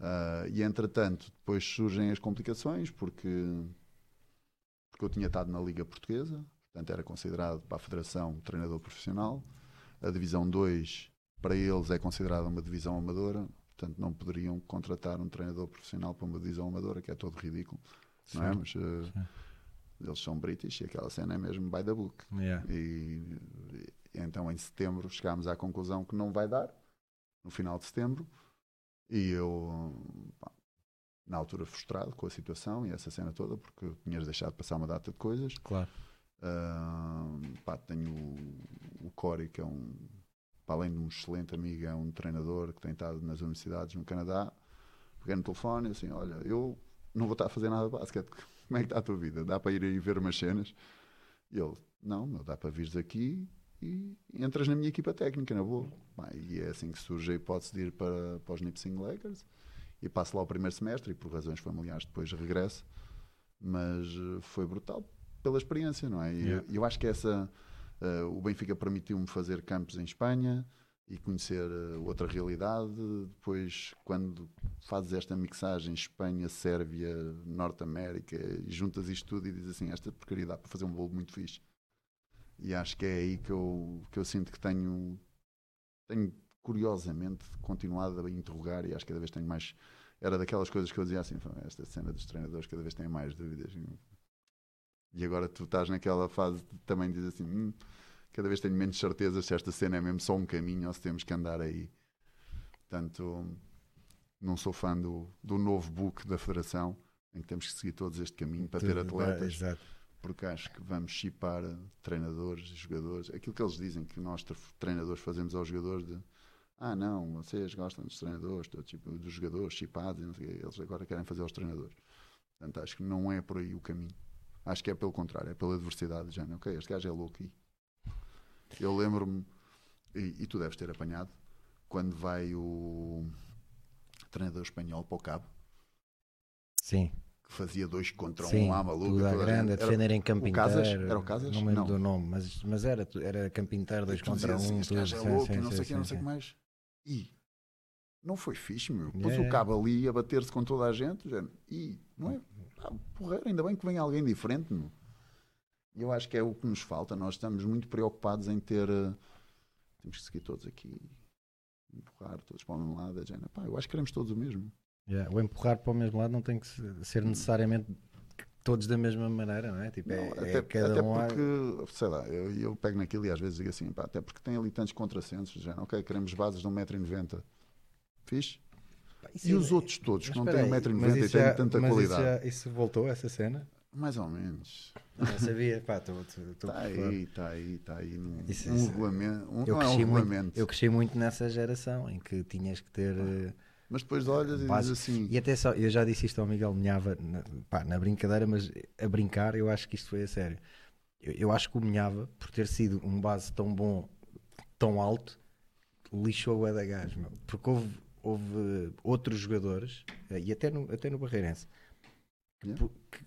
Ah, e entretanto, depois surgem as complicações, porque, porque eu tinha estado na Liga Portuguesa, portanto era considerado para a Federação treinador profissional. A Divisão 2 para eles é considerada uma divisão amadora, portanto não poderiam contratar um treinador profissional para uma divisão amadora, que é todo ridículo, não é? Mas ah, eles são british e aquela cena é mesmo by the book. Yeah. E, e então em setembro chegámos à conclusão que não vai dar, no final de setembro, e eu, pá, na altura, frustrado com a situação e essa cena toda, porque tinhas deixado passar uma data de coisas. Claro. Ah, pá, tenho o, o Corey, que é um, para além de um excelente amigo, é um treinador que tem estado nas universidades no Canadá. Peguei no telefone e assim: Olha, eu não vou estar a fazer nada de basquete, como é que está a tua vida? Dá para ir aí ver umas cenas? E ele: Não, meu, dá para vires aqui e entras na minha equipa técnica, na boa. E é assim que surge a hipótese de ir para, para os Nipsing Lakers. E passo lá o primeiro semestre e por razões familiares depois regresso. Mas eh, foi brutal pela experiência, não é? E Yeah. eu, eu acho que essa. eh, o Benfica permitiu-me fazer campos em Espanha e conhecer eh, outra realidade. Depois, quando fazes esta mixagem Espanha, Sérvia, Norte América e juntas isto tudo e dizes assim: esta porcaria dá para fazer um bolo muito fixe. E acho que é aí que eu, que eu sinto que tenho, tenho curiosamente continuado a interrogar e acho que cada vez tenho mais. Era daquelas coisas que eu dizia assim: "Pá, esta cena dos treinadores cada vez tenho mais dúvidas. E agora tu estás naquela fase de também dizes assim: "Hum, cada vez tenho menos certezas se esta cena é mesmo só um caminho ou se temos que andar aí. Portanto, não sou fã do, do novo book da Federação, em que temos que seguir todos este caminho para ter Tudo- atletas Exato. Porque acho que vamos chipar treinadores e jogadores. Aquilo que eles dizem que nós, tre- treinadores, fazemos aos jogadores de ah, não, vocês gostam dos treinadores, do tipo, dos jogadores chipados, eles agora querem fazer aos treinadores. Portanto, acho que não é por aí o caminho. Acho que é pelo contrário, é pela diversidade. Já, ok, este gajo é louco. E eu lembro-me, e, e tu deves ter apanhado, quando vai o treinador espanhol para o Cabo, Sim. Que fazia dois contra Sim, um lá, maluco. tudo à grande, a defender em campo inteiro. Era o Casas? Não me lembro Não. do nome, mas, mas era, era campo inteiro, dois contra dizias assim, um. este tudo. gajo é Sim, louco sim, não sim, sei o que, sim, não sei o sim. que mais. E não foi fixe, meu. Yeah. o cabo ali a bater-se com toda a gente. género, E não é? Ah, porreiro, ainda bem que vem alguém diferente, meu. E eu acho que é o que nos falta. Nós estamos muito preocupados em ter. eh, temos que seguir todos aqui, empurrar todos para o mesmo lado. é género, pá, eu acho que queremos todos o mesmo. Yeah, O empurrar para o mesmo lado não tem que se- ser necessariamente todos da mesma maneira, não é? Tipo, é, Não, é até, cada até um a- porque, sei lá, eu, eu pego naquilo e às vezes digo assim, pá, até porque tem ali tantos contrassensos, já, ok, queremos bases de 1,90m. Fixe? Pá, E é- os outros todos que não têm aí, 1,90m mas e têm já- tanta mas qualidade? Isso, já- isso voltou, essa cena? Mais ou menos. Não sabia, pá, estou Está aí, está aí, está aí. Num, Isso- um isso- regulamento. Um, Eu não é um cresci, muito, eu cresci muito nessa geração em que tinhas que ter. eh, Mas depois olhas e dizes assim. E até só, eu já disse isto ao Miguel Minhava, na, pá, na brincadeira, mas a brincar, eu acho que isto foi a sério. Eu, eu acho que o Minhava, por ter sido um base tão bom, tão alto, lixou o da gajo, meu. Porque houve, houve outros jogadores, eh, e até no, até no Barreirense, que, Yeah. que-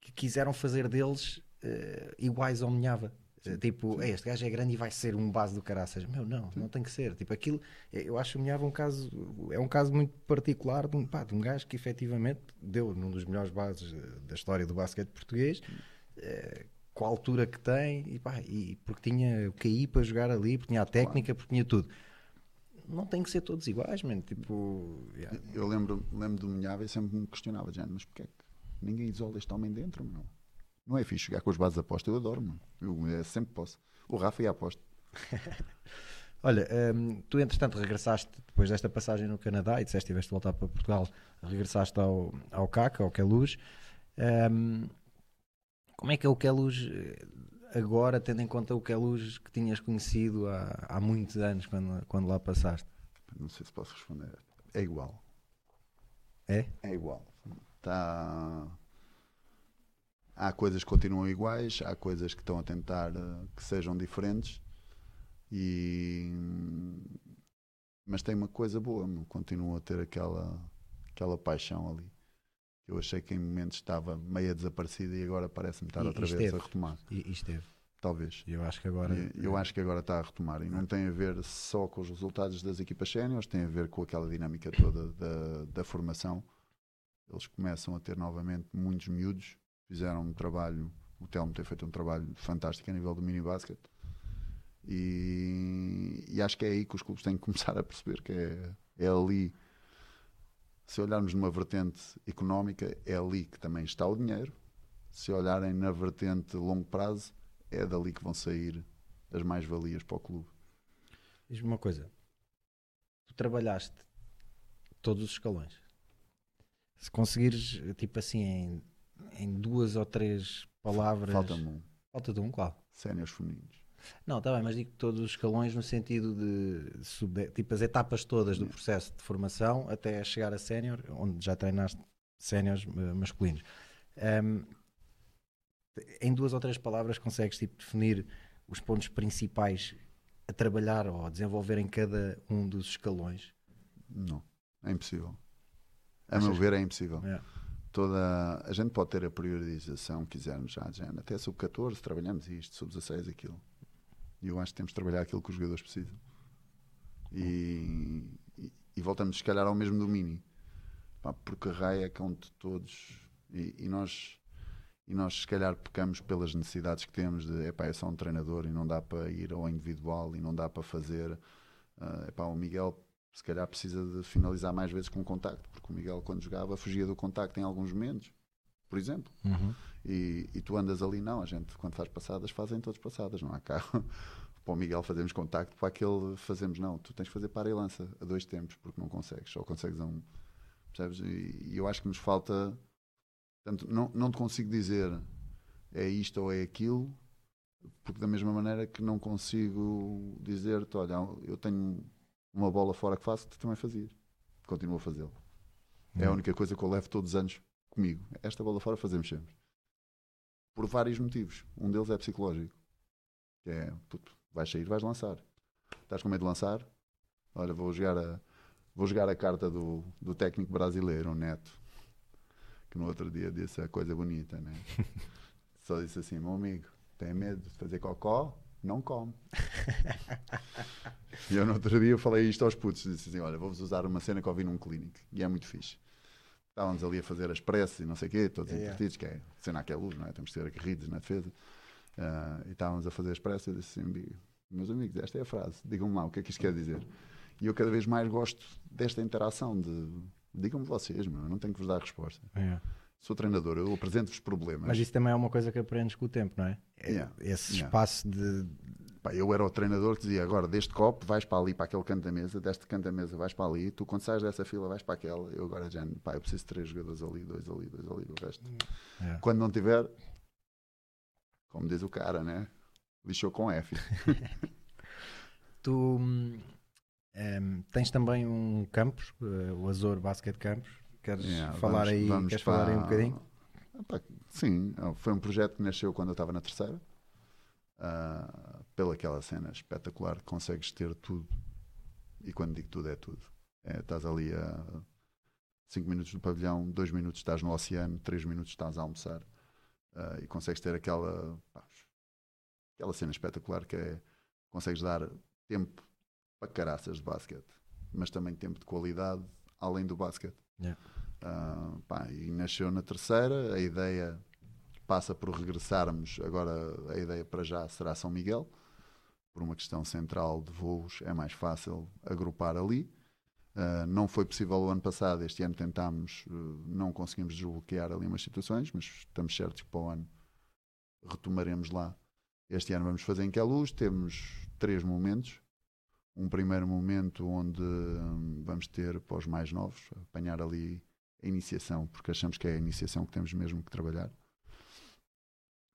que quiseram fazer deles eh, iguais ao Minhava. Tipo, "Ei, este gajo é grande e vai ser um base do caraças. Meu, não, não tem que ser. Tipo, aquilo, eu acho o Minhava um caso, é um caso muito particular de um, pá, de um gajo que efetivamente deu num dos melhores bases eh, da história do basquete português, eh, com a altura que tem, e, pá, e porque tinha o KI para jogar ali, porque tinha a técnica, porque tinha tudo. Não tem que ser todos iguais, mano. Tipo, yeah. Eu lembro, lembro do Minhava e sempre me questionava, mas porquê é que ninguém isola este homem dentro, meu? Não é fixe jogar com os bases aposta, eu adoro, meu. Eu eh, sempre posso. O Rafa ia aposta. Olha, hum, tu entretanto regressaste depois desta passagem no Canadá e disseste que tiveste de voltar para Portugal, regressaste ao, ao CAC, ao Queluz. Hum, como é que é o Queluz eh, agora, tendo em conta o Queluz que tinhas conhecido há, há muitos anos, quando, quando lá passaste? Não sei se posso responder. É igual. É? É igual. Tá... Há coisas que continuam iguais, há coisas que estão a tentar eh, que sejam diferentes. E... Mas tem uma coisa boa, continuo a ter aquela, aquela paixão ali. Eu achei que em momentos estava meio desaparecida e agora parece-me estar E- outra vez esteve. a retomar. E, e esteve. Talvez. Eu acho que agora. E Eu acho que agora está a retomar e não tem a ver só com os resultados das equipas séniores, tem a ver com aquela dinâmica toda da, da formação. Eles começam a ter novamente muitos miúdos, fizeram um trabalho, o Telmo tem feito um trabalho fantástico a nível do mini basket e, e acho que é aí que os clubes têm que começar a perceber que é, é ali. Se olharmos numa vertente económica, é ali que também está o dinheiro. Se olharem na vertente longo prazo, é dali que vão sair as mais-valias para o clube. Diz-me uma coisa. Tu trabalhaste todos os escalões. Se conseguires, tipo assim, em, em duas ou três palavras. Falta-me um. Falta de um, qual? Séniores femininos. Não, está bem, mas digo todos os escalões no sentido de sub, tipo as etapas todas do processo de formação até chegar a sénior, onde já treinaste séniores eh, masculinos. Ahm, em duas ou três palavras consegues tipo, definir os pontos principais a trabalhar ou a desenvolver em cada um dos escalões. Não. É impossível. A Achas meu ver, é impossível. É. Toda, a gente pode ter a priorização que quisermos já, já. Até sub-14 trabalhamos isto, sub-16 aquilo. E eu acho que temos de trabalhar aquilo que os jogadores precisam. E, e, e voltamos, se calhar, ao mesmo domínio. Pá, porque a raia é cão de todos. E, e nós, e nós, se calhar, pecamos pelas necessidades que temos de, epá, é só um treinador e não dá para ir ao individual e não dá para fazer. Uh, epá, o Miguel, se calhar, precisa de finalizar mais vezes com o contacto, porque o Miguel, quando jogava, fugia do contacto em alguns momentos, por exemplo. E, e tu andas ali, não, a gente quando faz passadas, fazem todos passadas, não há carro. Para o Miguel fazemos contacto, para aquele fazemos, não, tu tens de fazer para e lança a dois tempos, porque não consegues, só consegues a um. Percebes? E, e eu acho que nos falta. Portanto, não, não te consigo dizer é isto ou é aquilo, porque da mesma maneira que não consigo dizer-te, olha, eu tenho uma bola fora que faço, tu também fazias. Continuo a fazê-lo. É a Hum. única coisa que eu levo todos os anos comigo. Esta bola fora fazemos sempre. Por vários motivos. Um deles é psicológico. Que é, puto, vais sair, vais lançar. Estás com medo de lançar? Olha, vou jogar a, vou jogar a carta do, do técnico brasileiro, o Neto. que no outro dia disse a coisa bonita, né? Só disse assim: meu amigo, tem medo de fazer cocó? Não come. e eu no outro dia falei isto aos putos: disse assim: olha, vou-vos usar uma cena que ouvi num clínico e é muito fixe. Estávamos ali a fazer as pressas e não sei o quê, todos Yeah. entretidos, que é cena aquela luz, não é? Temos que ter aguerridos na defesa. Ah, e estávamos a fazer as pressas e eu disse assim: meus amigos, esta é a frase, digam-me lá o que é que isto quer dizer. E eu cada vez mais gosto desta interação de digam-me vocês, meu, eu não tenho que vos dar resposta. É. Sou treinador, eu apresento-vos problemas. Mas isso também é uma coisa que aprendes com o tempo, não é? É- Yeah. Esse Yeah. espaço de. Pá, eu era o treinador que dizia agora deste copo vais para ali, para aquele canto da mesa, deste canto da mesa vais para ali, tu quando sais dessa fila vais para aquela. Eu agora já, pá, eu preciso de três jogadores ali, dois ali, dois ali, o resto. É. Quando não tiver, como diz o cara, né? Lixou com F. Tu hum, em, tens também um campus, eh, o Azor Basket Campus. Queres Yeah, falar vamos- aí? vamos Queres falar aí um para- bocadinho? Ah, sim, foi um projeto que nasceu quando eu estava na terceira. Ah, pela aquela cena espetacular que consegues ter tudo. E quando digo tudo, é tudo. É, estás ali a 5 minutos do pavilhão, 2 minutos estás no oceano, 3 minutos estás a almoçar. Ah, e consegues ter aquela, pá, aquela cena espetacular que é consegues dar tempo para caraças de basquete, mas também tempo de qualidade além do basquete. Yeah. Ah, pá, e nasceu na terceira, a ideia passa por regressarmos, agora a ideia para já será São Miguel, por uma questão central de voos, é mais fácil agrupar ali. Ah, não foi possível o ano passado, este ano tentámos, eh, não conseguimos desbloquear ali umas situações, mas estamos certos que para o ano retomaremos lá. Este ano vamos fazer em Queluz, temos três momentos. Um primeiro momento onde hum, vamos ter para os mais novos, apanhar ali a iniciação, porque achamos que é a iniciação que temos mesmo que trabalhar.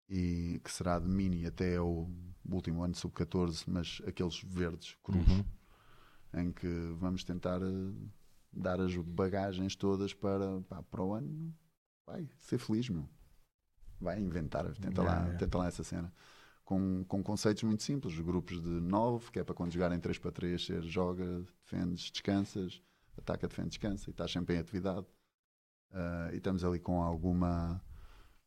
E que será de mini até o último ano sub-14, mas aqueles verdes, cruz, Uhum. em que vamos tentar eh, dar as bagagens todas para, pá, para o ano. Vai ser feliz, meu. Vai inventar, tenta, Yeah, lá, yeah. tenta lá essa cena. Com, com conceitos muito simples, grupos de 9, que é para quando jogarem 3 para 3, ser joga, defendes, descansas, ataca, defende, descansa, e estás sempre em atividade. Ah, e estamos ali com alguma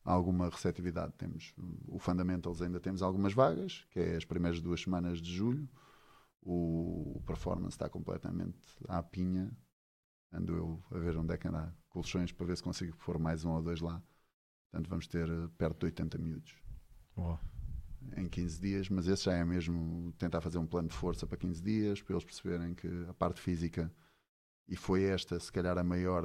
alguma receptividade. Temos o Fundamentals, ainda temos algumas vagas, que é as primeiras duas semanas de julho. O, o Performance está completamente à pinha. Ando eu a ver onde é que anda colchões para ver se consigo pôr mais um ou dois lá. Portanto, vamos ter eh, perto de 80 miúdos Boa. Em 15 dias, mas esse já é mesmo tentar fazer um plano de força para 15 dias, para eles perceberem que a parte física, e foi esta, se calhar, a maior,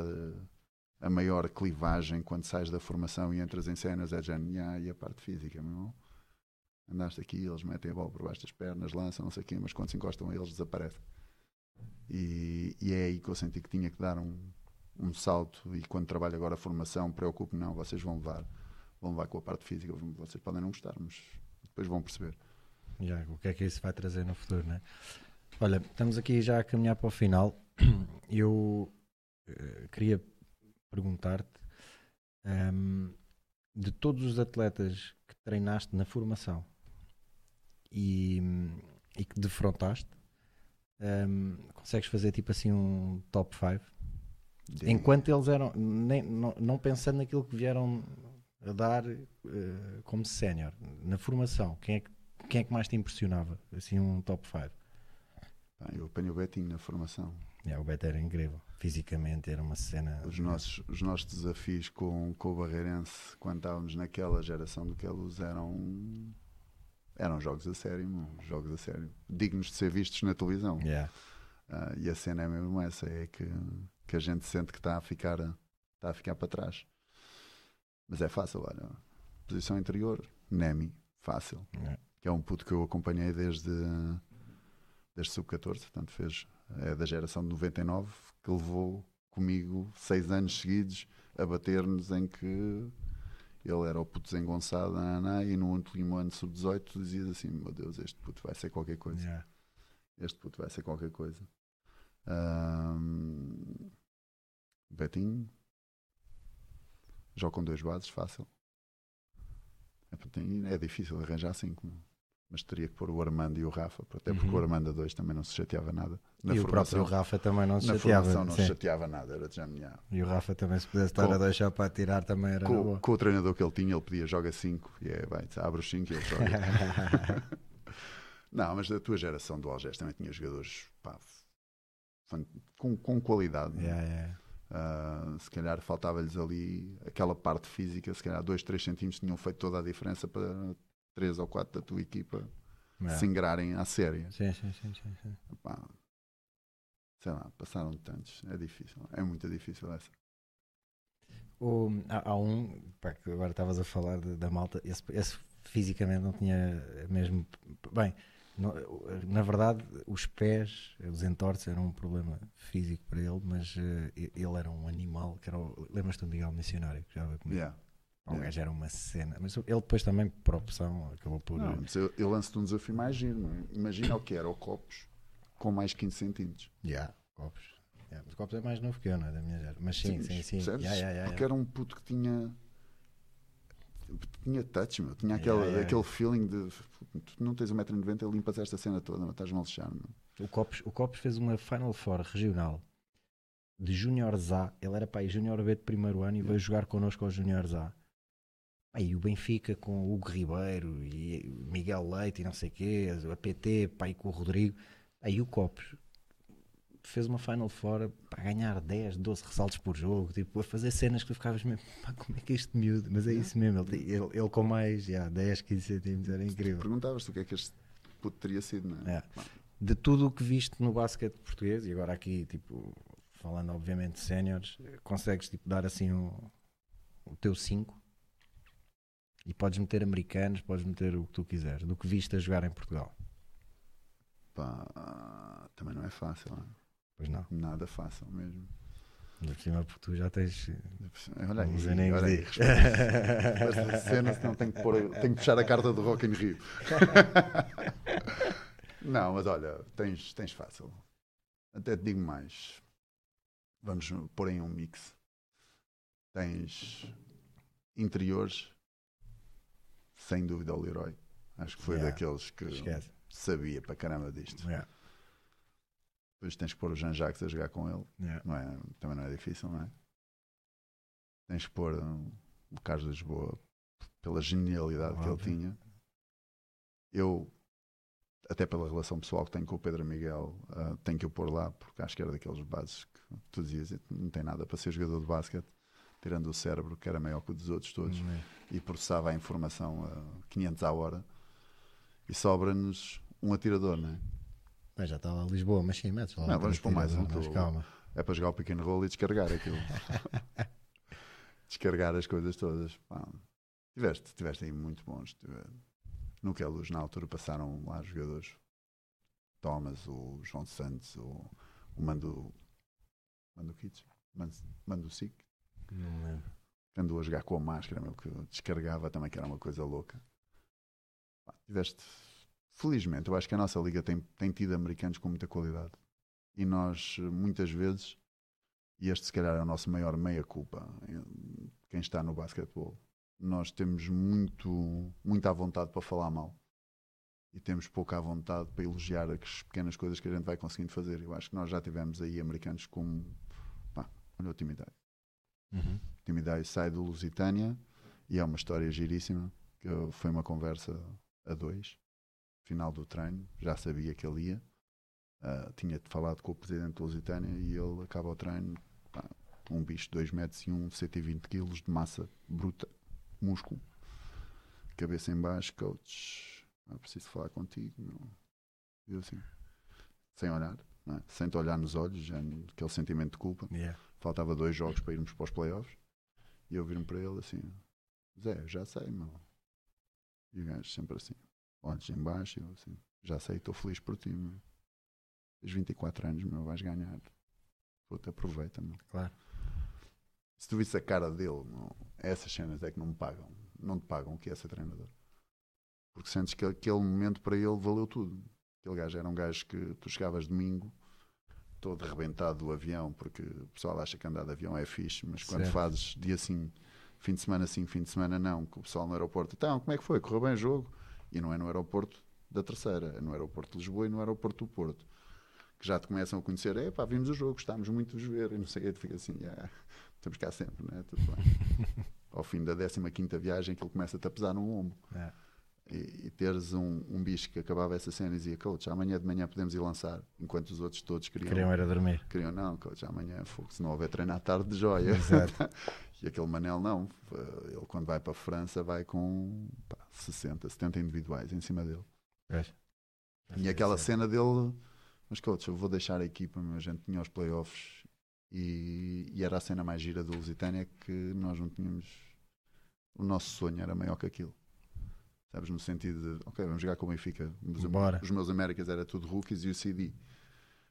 a maior clivagem quando sais da formação e entras em cenas, é "Nhá, e a parte física, meu irmão? Andaste aqui, eles metem a bola por baixo das pernas, lançam, não sei o quê, mas quando se encostam eles, desaparecem. E, e é aí que eu senti que tinha que dar um, um salto, e quando trabalho agora a formação, preocupo não, vocês vão levar, vão levar com a parte física, vocês podem não gostar, mas depois vão perceber. Já, o que é que isso vai trazer no futuro, né? Olha, estamos aqui já a caminhar para o final. Eu eh, queria perguntar-te ehm, de todos os atletas que treinaste na formação e, e que defrontaste, ehm, consegues fazer tipo assim um top 5? Enquanto eles eram, nem, não, não pensando naquilo que vieram a dar eh, como sénior, na formação, quem é, que, quem é que mais te impressionava? Assim, um top 5. Pá, eu apanho o Betinho na formação. Yeah, o Beto era incrível, fisicamente era uma cena. Os nossos, os nossos desafios com, com o Barreirense, quando estávamos naquela geração do Queluz, eram, eram jogos a sério, jogos a sério, dignos de ser vistos na televisão. Yeah. Ah, e a cena é mesmo essa, é que, que a gente sente que está a ficar, está a ficar para trás. Mas é fácil, olha. Posição interior, Nemi, fácil. Yeah. Que é um puto que eu acompanhei desde, desde sub-14, portanto fez, é da geração de 99, que levou comigo seis anos seguidos a bater-nos em que ele era o puto desengonçado, naná, e no último ano sub-18 tu dizias assim, meu Deus, este puto vai ser qualquer coisa Yeah. este puto vai ser qualquer coisa. Ahm, Betinho. Joga com dois bases, fácil. É, é difícil arranjar cinco. meu. mas teria que pôr o Armando e o Rafa, até porque Uhum. o Armando a dois também não se chateava nada. Na e o formação, próprio Rafa também não se na chateava. formação não se chateava nada, era de já minha. E o Rafa também, se pudesse estar Com- a deixar para tirar, também era Com, boa. com o treinador que ele tinha, ele pedia joga 5 e é, vai, abre os 5 e ele joga. não, mas da tua geração do Algés também tinha jogadores pá, com, com qualidade. Yeah, yeah. Ah, se calhar faltava-lhes ali aquela parte física, se calhar 2, 3 centímetros tinham feito toda a diferença para 3 ou 4 da tua equipa Yeah. se engrarem à séria. Sim, sim, sim, sim, sim. Pá, sei lá, passaram tantos, é difícil, é muito difícil essa. O- há, há um, pá, que agora estavas a falar de- da malta, esse, esse fisicamente não tinha mesmo. Bem, na verdade, os pés, os entorces eram um problema físico para ele, mas eh, ele era um animal que era. o- Lembras-te do Miguel Missionário? Que já comigo? Yeah. O yeah. gajo era uma cena, mas ele depois também, por opção, acabou por. Não, mas eu, eu lanço-te um desafio mais giro. é? Imagina o que era o Copos com mais 15 centímetros. Yeah, copos. Yeah, mas copos é mais novo que eu, não é? Da minha geração. Mas sim, sim, sim. percebes? Yeah, yeah, Porque era um puto que tinha. Tinha touch, meu. Tinha aquele, Yeah, yeah, aquele feeling de. Tu não tens 1,90m e limpas esta cena toda, estás-me a lixar, meu. O Copos, o Copos fez uma Final Four regional de Júniores A. Ele era pai Júnior B de primeiro ano e veio jogar connosco aos Júniores A. Aí o Benfica com o Hugo Ribeiro e Miguel Leite e não sei o quê, a PT, pai com o Rodrigo. Aí o Copos fez uma Final Four para ganhar 10, 12 ressaltos por jogo, tipo, a fazer cenas que tu ficavas mesmo, pá, como é que é este miúdo? Mas é isso mesmo, ele, ele, ele com mais já, 10, 15 centímetros, era incrível. Perguntavas-te o que é que este puto teria sido, não é? É. De tudo o que viste no basquete português, e agora aqui, tipo, falando obviamente de séniores, consegues tipo, dar assim um, o teu 5 e podes meter americanos, podes meter o que tu quiseres, do que viste a jogar em Portugal. Pá, também não é fácil, não é? Pois não, nada fácil mesmo. ainda por cima porque tu já tens. Olha aí, Os anéis olha aí, esta cena, senão tenho que, pôr, tenho que puxar a carta do Rock in Rio. Não, mas olha, tens, tens fácil. Até te digo mais. Vamos pôr em um mix. Tens interiores, sem dúvida, o Leroy. Acho que foi Yeah. daqueles que Esquece. sabia para caramba disto. Yeah, Depois tens que pôr o Jean Jacques a jogar com ele. yeah. Não é, também não é difícil, não é? Tens que pôr um, o Carlos de Lisboa pela genialidade que ele tinha. Eu, até pela relação pessoal que tenho com o Pedro Miguel, ah, tenho que o pôr lá, porque acho que era daqueles bases que tu dizias, não tem nada para ser jogador de basquete, tirando o cérebro, que era maior que o dos outros todos, Hum, é. e processava a informação a 500 à hora. E sobra-nos um atirador, não é? Mas já está lá Lisboa, mas sim, metes lá. Não, vamos pôr mais um, mas calma. É para jogar o pequeno roll e descarregar aquilo. descarregar as coisas todas. Pá. Tiveste, tiveste aí muito bons. No que é luz, na altura passaram lá jogadores. Thomas, o João Santos, o, o Mando. Mando Kits? Mando, Mando Sic. Não lembro. andou a jogar com a máscara, meu, que descarregava também, que era uma coisa louca. Pá, tiveste. Felizmente, eu acho que a nossa liga tem, tem tido americanos com muita qualidade. E nós, muitas vezes, e este se calhar é o nosso maior meia-culpa, quem está no basquetebol, nós temos muito, muita vontade para falar mal. E temos pouca vontade para elogiar as pequenas coisas que a gente vai conseguindo fazer. Eu acho que nós já tivemos aí americanos com. Pá, olha o Timidário. Uhum. Timidário sai do Lusitânia e é uma história giríssima. Que foi uma conversa a dois, final do treino, já sabia que ele ia. Ah, tinha falado com o presidente do Lusitânia e ele acaba o treino. pá, um bicho de 2 metros e 1, 120 quilos de massa bruta, músculo, cabeça em baixo, coach. Ah, preciso falar contigo. E eu assim, sem olhar, não é? sem te olhar nos olhos, já, aquele sentimento de culpa Yeah. faltava dois jogos para irmos para os playoffs e eu vir-me para ele assim Zé, já sei meu e o gajo sempre assim olhos em baixo eu assim, já sei, estou feliz por ti meu. tens 24 anos meu, vais ganhar puta, aproveita meu. Claro. se tu visse a cara dele meu, essas cenas é que não me pagam não te pagam o que é ser treinador porque sentes que aquele momento para ele valeu tudo aquele gajo era um gajo que tu chegavas domingo todo arrebentado do avião, porque o pessoal acha que andar de avião é fixe, mas quando Certo. fazes dia sim, fim de semana sim, fim de semana não, que o pessoal no aeroporto, então, como é que foi? Correu bem o jogo? E não é no aeroporto, da terceira, no aeroporto de Lisboa e no aeroporto do Porto. Que já te começam a conhecer, é pá, vimos o jogo, gostámos muito de ver, e não sei o que, tu fica assim, yeah, estamos cá sempre, né? Tudo bem. Ao fim da 15 viagem, que ele começa-te a pesar no ombro. É. E, e teres um, um bicho que acabava essa cena e dizia, coach, amanhã de manhã podemos ir lançar, enquanto os outros todos queriam. Queriam era dormir. Queriam, não, coach, amanhã, fogo, se não houver treino à tarde de joia. Exato. e aquele Manel não, ele quando vai para a França vai com pá, 60, 70 individuais em cima dele. Pois. E aquela cena dele, mas coach, eu vou deixar a equipa, a gente tinha os playoffs e, e era a cena mais gira do Lusitânia que nós não tínhamos. O nosso sonho era maior que aquilo. Sabes, no sentido de, ok, vamos jogar com o Benfica. Os, os meus Américas era tudo rookies e o CD.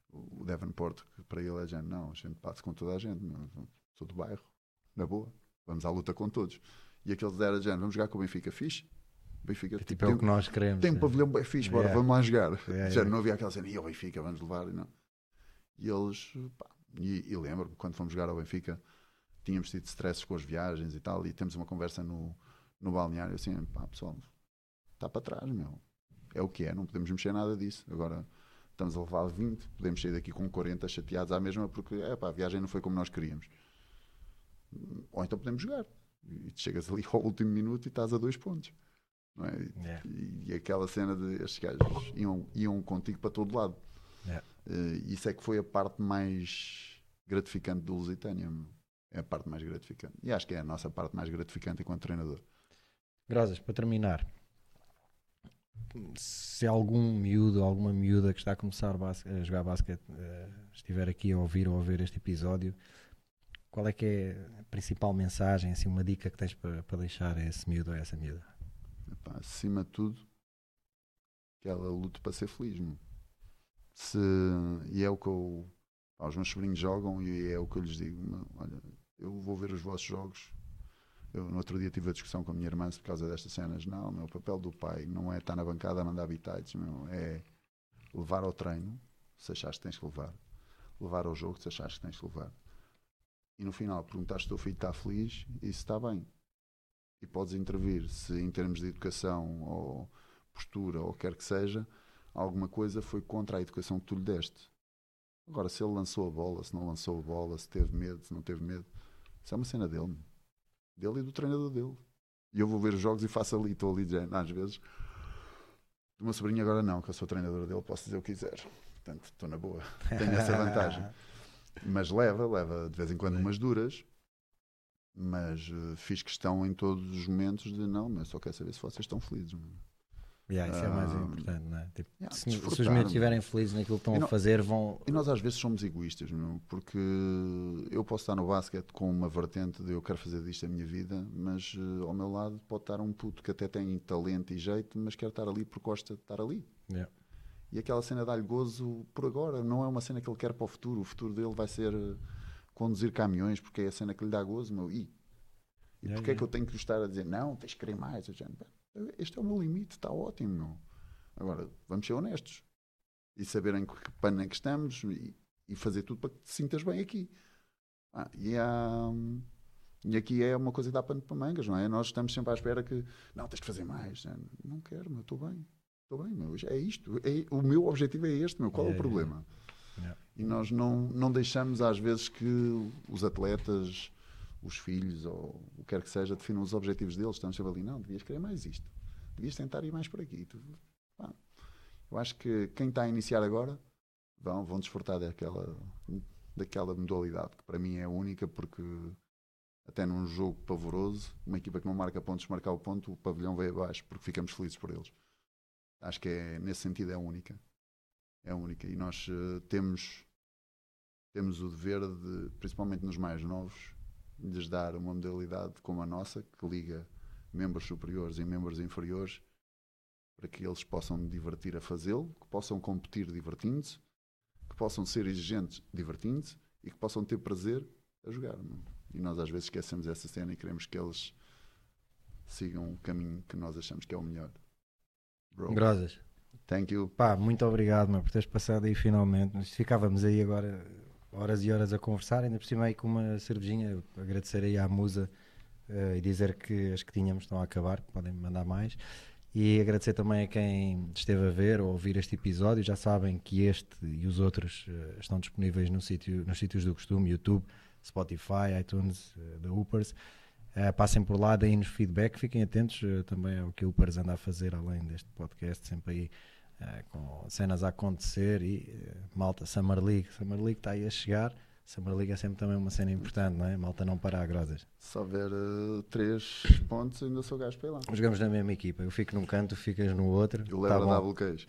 O Devonport, que para ele é gente, não, a gente bate com toda a gente, meu, sou do bairro, na boa, vamos à luta com todos. E aqueles era gente, vamos jogar com o Benfica, fixe. Benfica, Que tipo é o que nós queremos. tem um né? pavilhão bem fixe, bora, Yeah. vamos lá jogar. Yeah, Já yeah. não havia aquela cena, e ao Benfica, vamos levar, e não. E eles, pá, e, e lembro-me, quando fomos jogar ao Benfica, tínhamos tido stresses com as viagens e tal, e temos uma conversa no, no balneário, assim, pá, pessoal, está para trás, meu. É o que é, não podemos mexer nada disso. Agora, estamos a levar 20, podemos sair daqui com 40 chateados à mesma, porque, é pá, a viagem não foi como nós queríamos. Ou então podemos jogar. E tu chegas ali ao último minuto e estás a dois pontos. Não é? Yeah. E, e aquela cena de estes gajos iam, iam contigo para todo lado. Yeah. Eh, isso é que foi a parte mais gratificante do Lusitânia. É a parte mais gratificante. E acho que é a nossa parte mais gratificante enquanto treinador. Grosas, para terminar, se algum miúdo, alguma miúda que está a começar a jogar basquete eh, estiver aqui a ouvir ou a ver este episódio, qual é que é a principal mensagem, assim, uma dica que tens para, para deixar a esse miúdo ou a essa miúda? Epá, acima de tudo, que ela lute para ser feliz. Se, e é o que eu. pá, os meus sobrinhos jogam e é o que eu lhes digo. Olha, eu vou ver os vossos jogos. Eu no outro dia tive a discussão com a minha irmã por causa destas cenas. Não, meu, o papel do pai não é estar na bancada a mandar bitites, meu, é levar ao treino, se achares que tens que levar, levar ao jogo, se achares que tens que levar. E no final perguntar se o teu filho está feliz e se está bem e podes intervir se em termos de educação ou postura ou quer que seja, alguma coisa foi contra a educação que tu lhe deste. Agora, se ele lançou a bola, se não lançou a bola, se teve medo, se não teve medo, isso é uma cena dele. Dele e do treinador dele. E eu vou ver os jogos e faço ali, estou ali às vezes. Do meu sobrinho agora não, que eu sou treinador dele, posso dizer o que quiser. Portanto, estou na boa. Tenho essa vantagem. Mas leva, leva de vez em quando umas duras. Mas eh, fiz questão em todos os momentos de não, mas só quero saber se vocês estão felizes. Yeah, isso é mais importante, não é? Tipo, yeah, se, se os desfrutar, miúdos meu. estiverem felizes naquilo que estão E a não- fazer, vão. E nós às vezes somos egoístas, meu, porque eu posso estar no basquete com uma vertente de eu quero fazer disto a minha vida, mas eh, ao meu lado pode estar um puto que até tem talento e jeito, mas quer estar ali porque gosta de estar ali. Yeah. E aquela cena dá-lhe gozo por agora, não é uma cena que ele quer para o futuro. O futuro dele vai ser eh, conduzir caminhões, porque é a cena que lhe dá gozo, meu. E, e Yeah, porquê é yeah. que eu tenho que lhe estar a dizer, não, tens que querer mais? Eu já, este é o meu limite, está ótimo, meu. Agora, vamos ser honestos e saber em que pano é que estamos e, e fazer tudo para que te sintas bem aqui. Ah, e, há, e aqui é uma coisa que dá pano para mangas, não é? Nós estamos sempre à espera que, não, tens que fazer mais. Não quero, meu, estou bem. Estou bem, meu. É isto. É, o meu objetivo é este, meu. Qual é o Yeah, yeah, problema? Yeah. E nós não, não deixamos, às vezes, que os atletas, os filhos, ou o que quer que seja, definam os objetivos deles. Estamos sempre ali, não, devias querer mais isto. Devias tentar ir mais por aqui. Tu- pá. Eu acho que quem está a iniciar agora vão, vão desfrutar daquela, daquela modalidade, que para mim é única, porque até num jogo pavoroso, uma equipa que não marca pontos, marcar o ponto, o pavilhão veio abaixo, porque ficamos felizes por eles. Acho que é, nesse sentido é única. É única. E nós eh, temos, temos o dever de, principalmente nos mais novos, lhes dar uma modalidade como a nossa, que liga membros superiores e membros inferiores, para que eles possam divertir a fazê-lo, que possam competir divertindo-se, que possam ser exigentes divertindo-se e que possam ter prazer a jogar. meu. E nós às vezes esquecemos essa cena e queremos que eles sigam o caminho que nós achamos que é o melhor. Bro, Grosas. thank you. Pá, muito obrigado meu, por teres passado aí finalmente. Nós ficávamos aí agora horas e horas a conversar, ainda por cima aí com uma cervejinha. Agradecer aí à musa eh, e dizer que as que tínhamos estão a acabar, podem mandar mais. E agradecer também a quem esteve a ver ou ouvir este episódio. Já sabem que este e os outros uh, estão disponíveis no sítio, nos sítios do costume: YouTube, Spotify, iTunes, uh, da Upers. Uh, passem por lá, deem-nos feedback. Fiquem atentos também ao que a Upers anda a fazer além deste podcast, sempre aí com cenas a acontecer. E malta, Summer League. Summer League está aí a chegar. Summer League é sempre também uma cena importante, não é? Malta não para a grosas. Se houver uh, três pontos, ainda sou gajo para ir lá. Jogamos na mesma equipa. Eu fico num canto, ficas no outro. Eu levo tá a double queijo.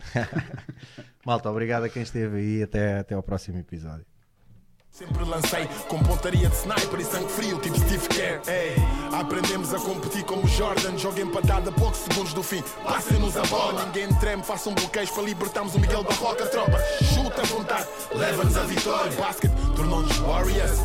Malta, obrigado a quem esteve aí. Até, até ao próximo episódio. Sempre lancei com pontaria de sniper e sangue frio, tipo Steve Kerr. Aprendemos a competir como Jordan. Joga empatada a poucos segundos do fim. Passem-nos a bola, ninguém treme. Façam bloqueios para libertarmos o Miguel Barroca. Tropa, chuta a vontade, leva-nos a vitória. Basket tornou-nos Warriors,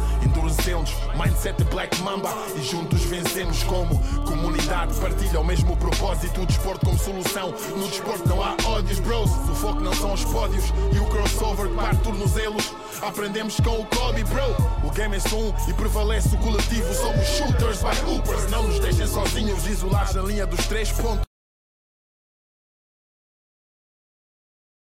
Mindset Black Mamba e juntos vencemos como comunidade. Partilha o mesmo propósito. O desporto como solução. No desporto não há ódios, bros. O foco não são os pódios e o crossover que parte tornozelos. Aprendemos com o Kobe, bro. O game é som e prevalece o coletivo. Somos shooters by hoopers. Não nos deixem sozinhos, isolados na linha dos três pontos.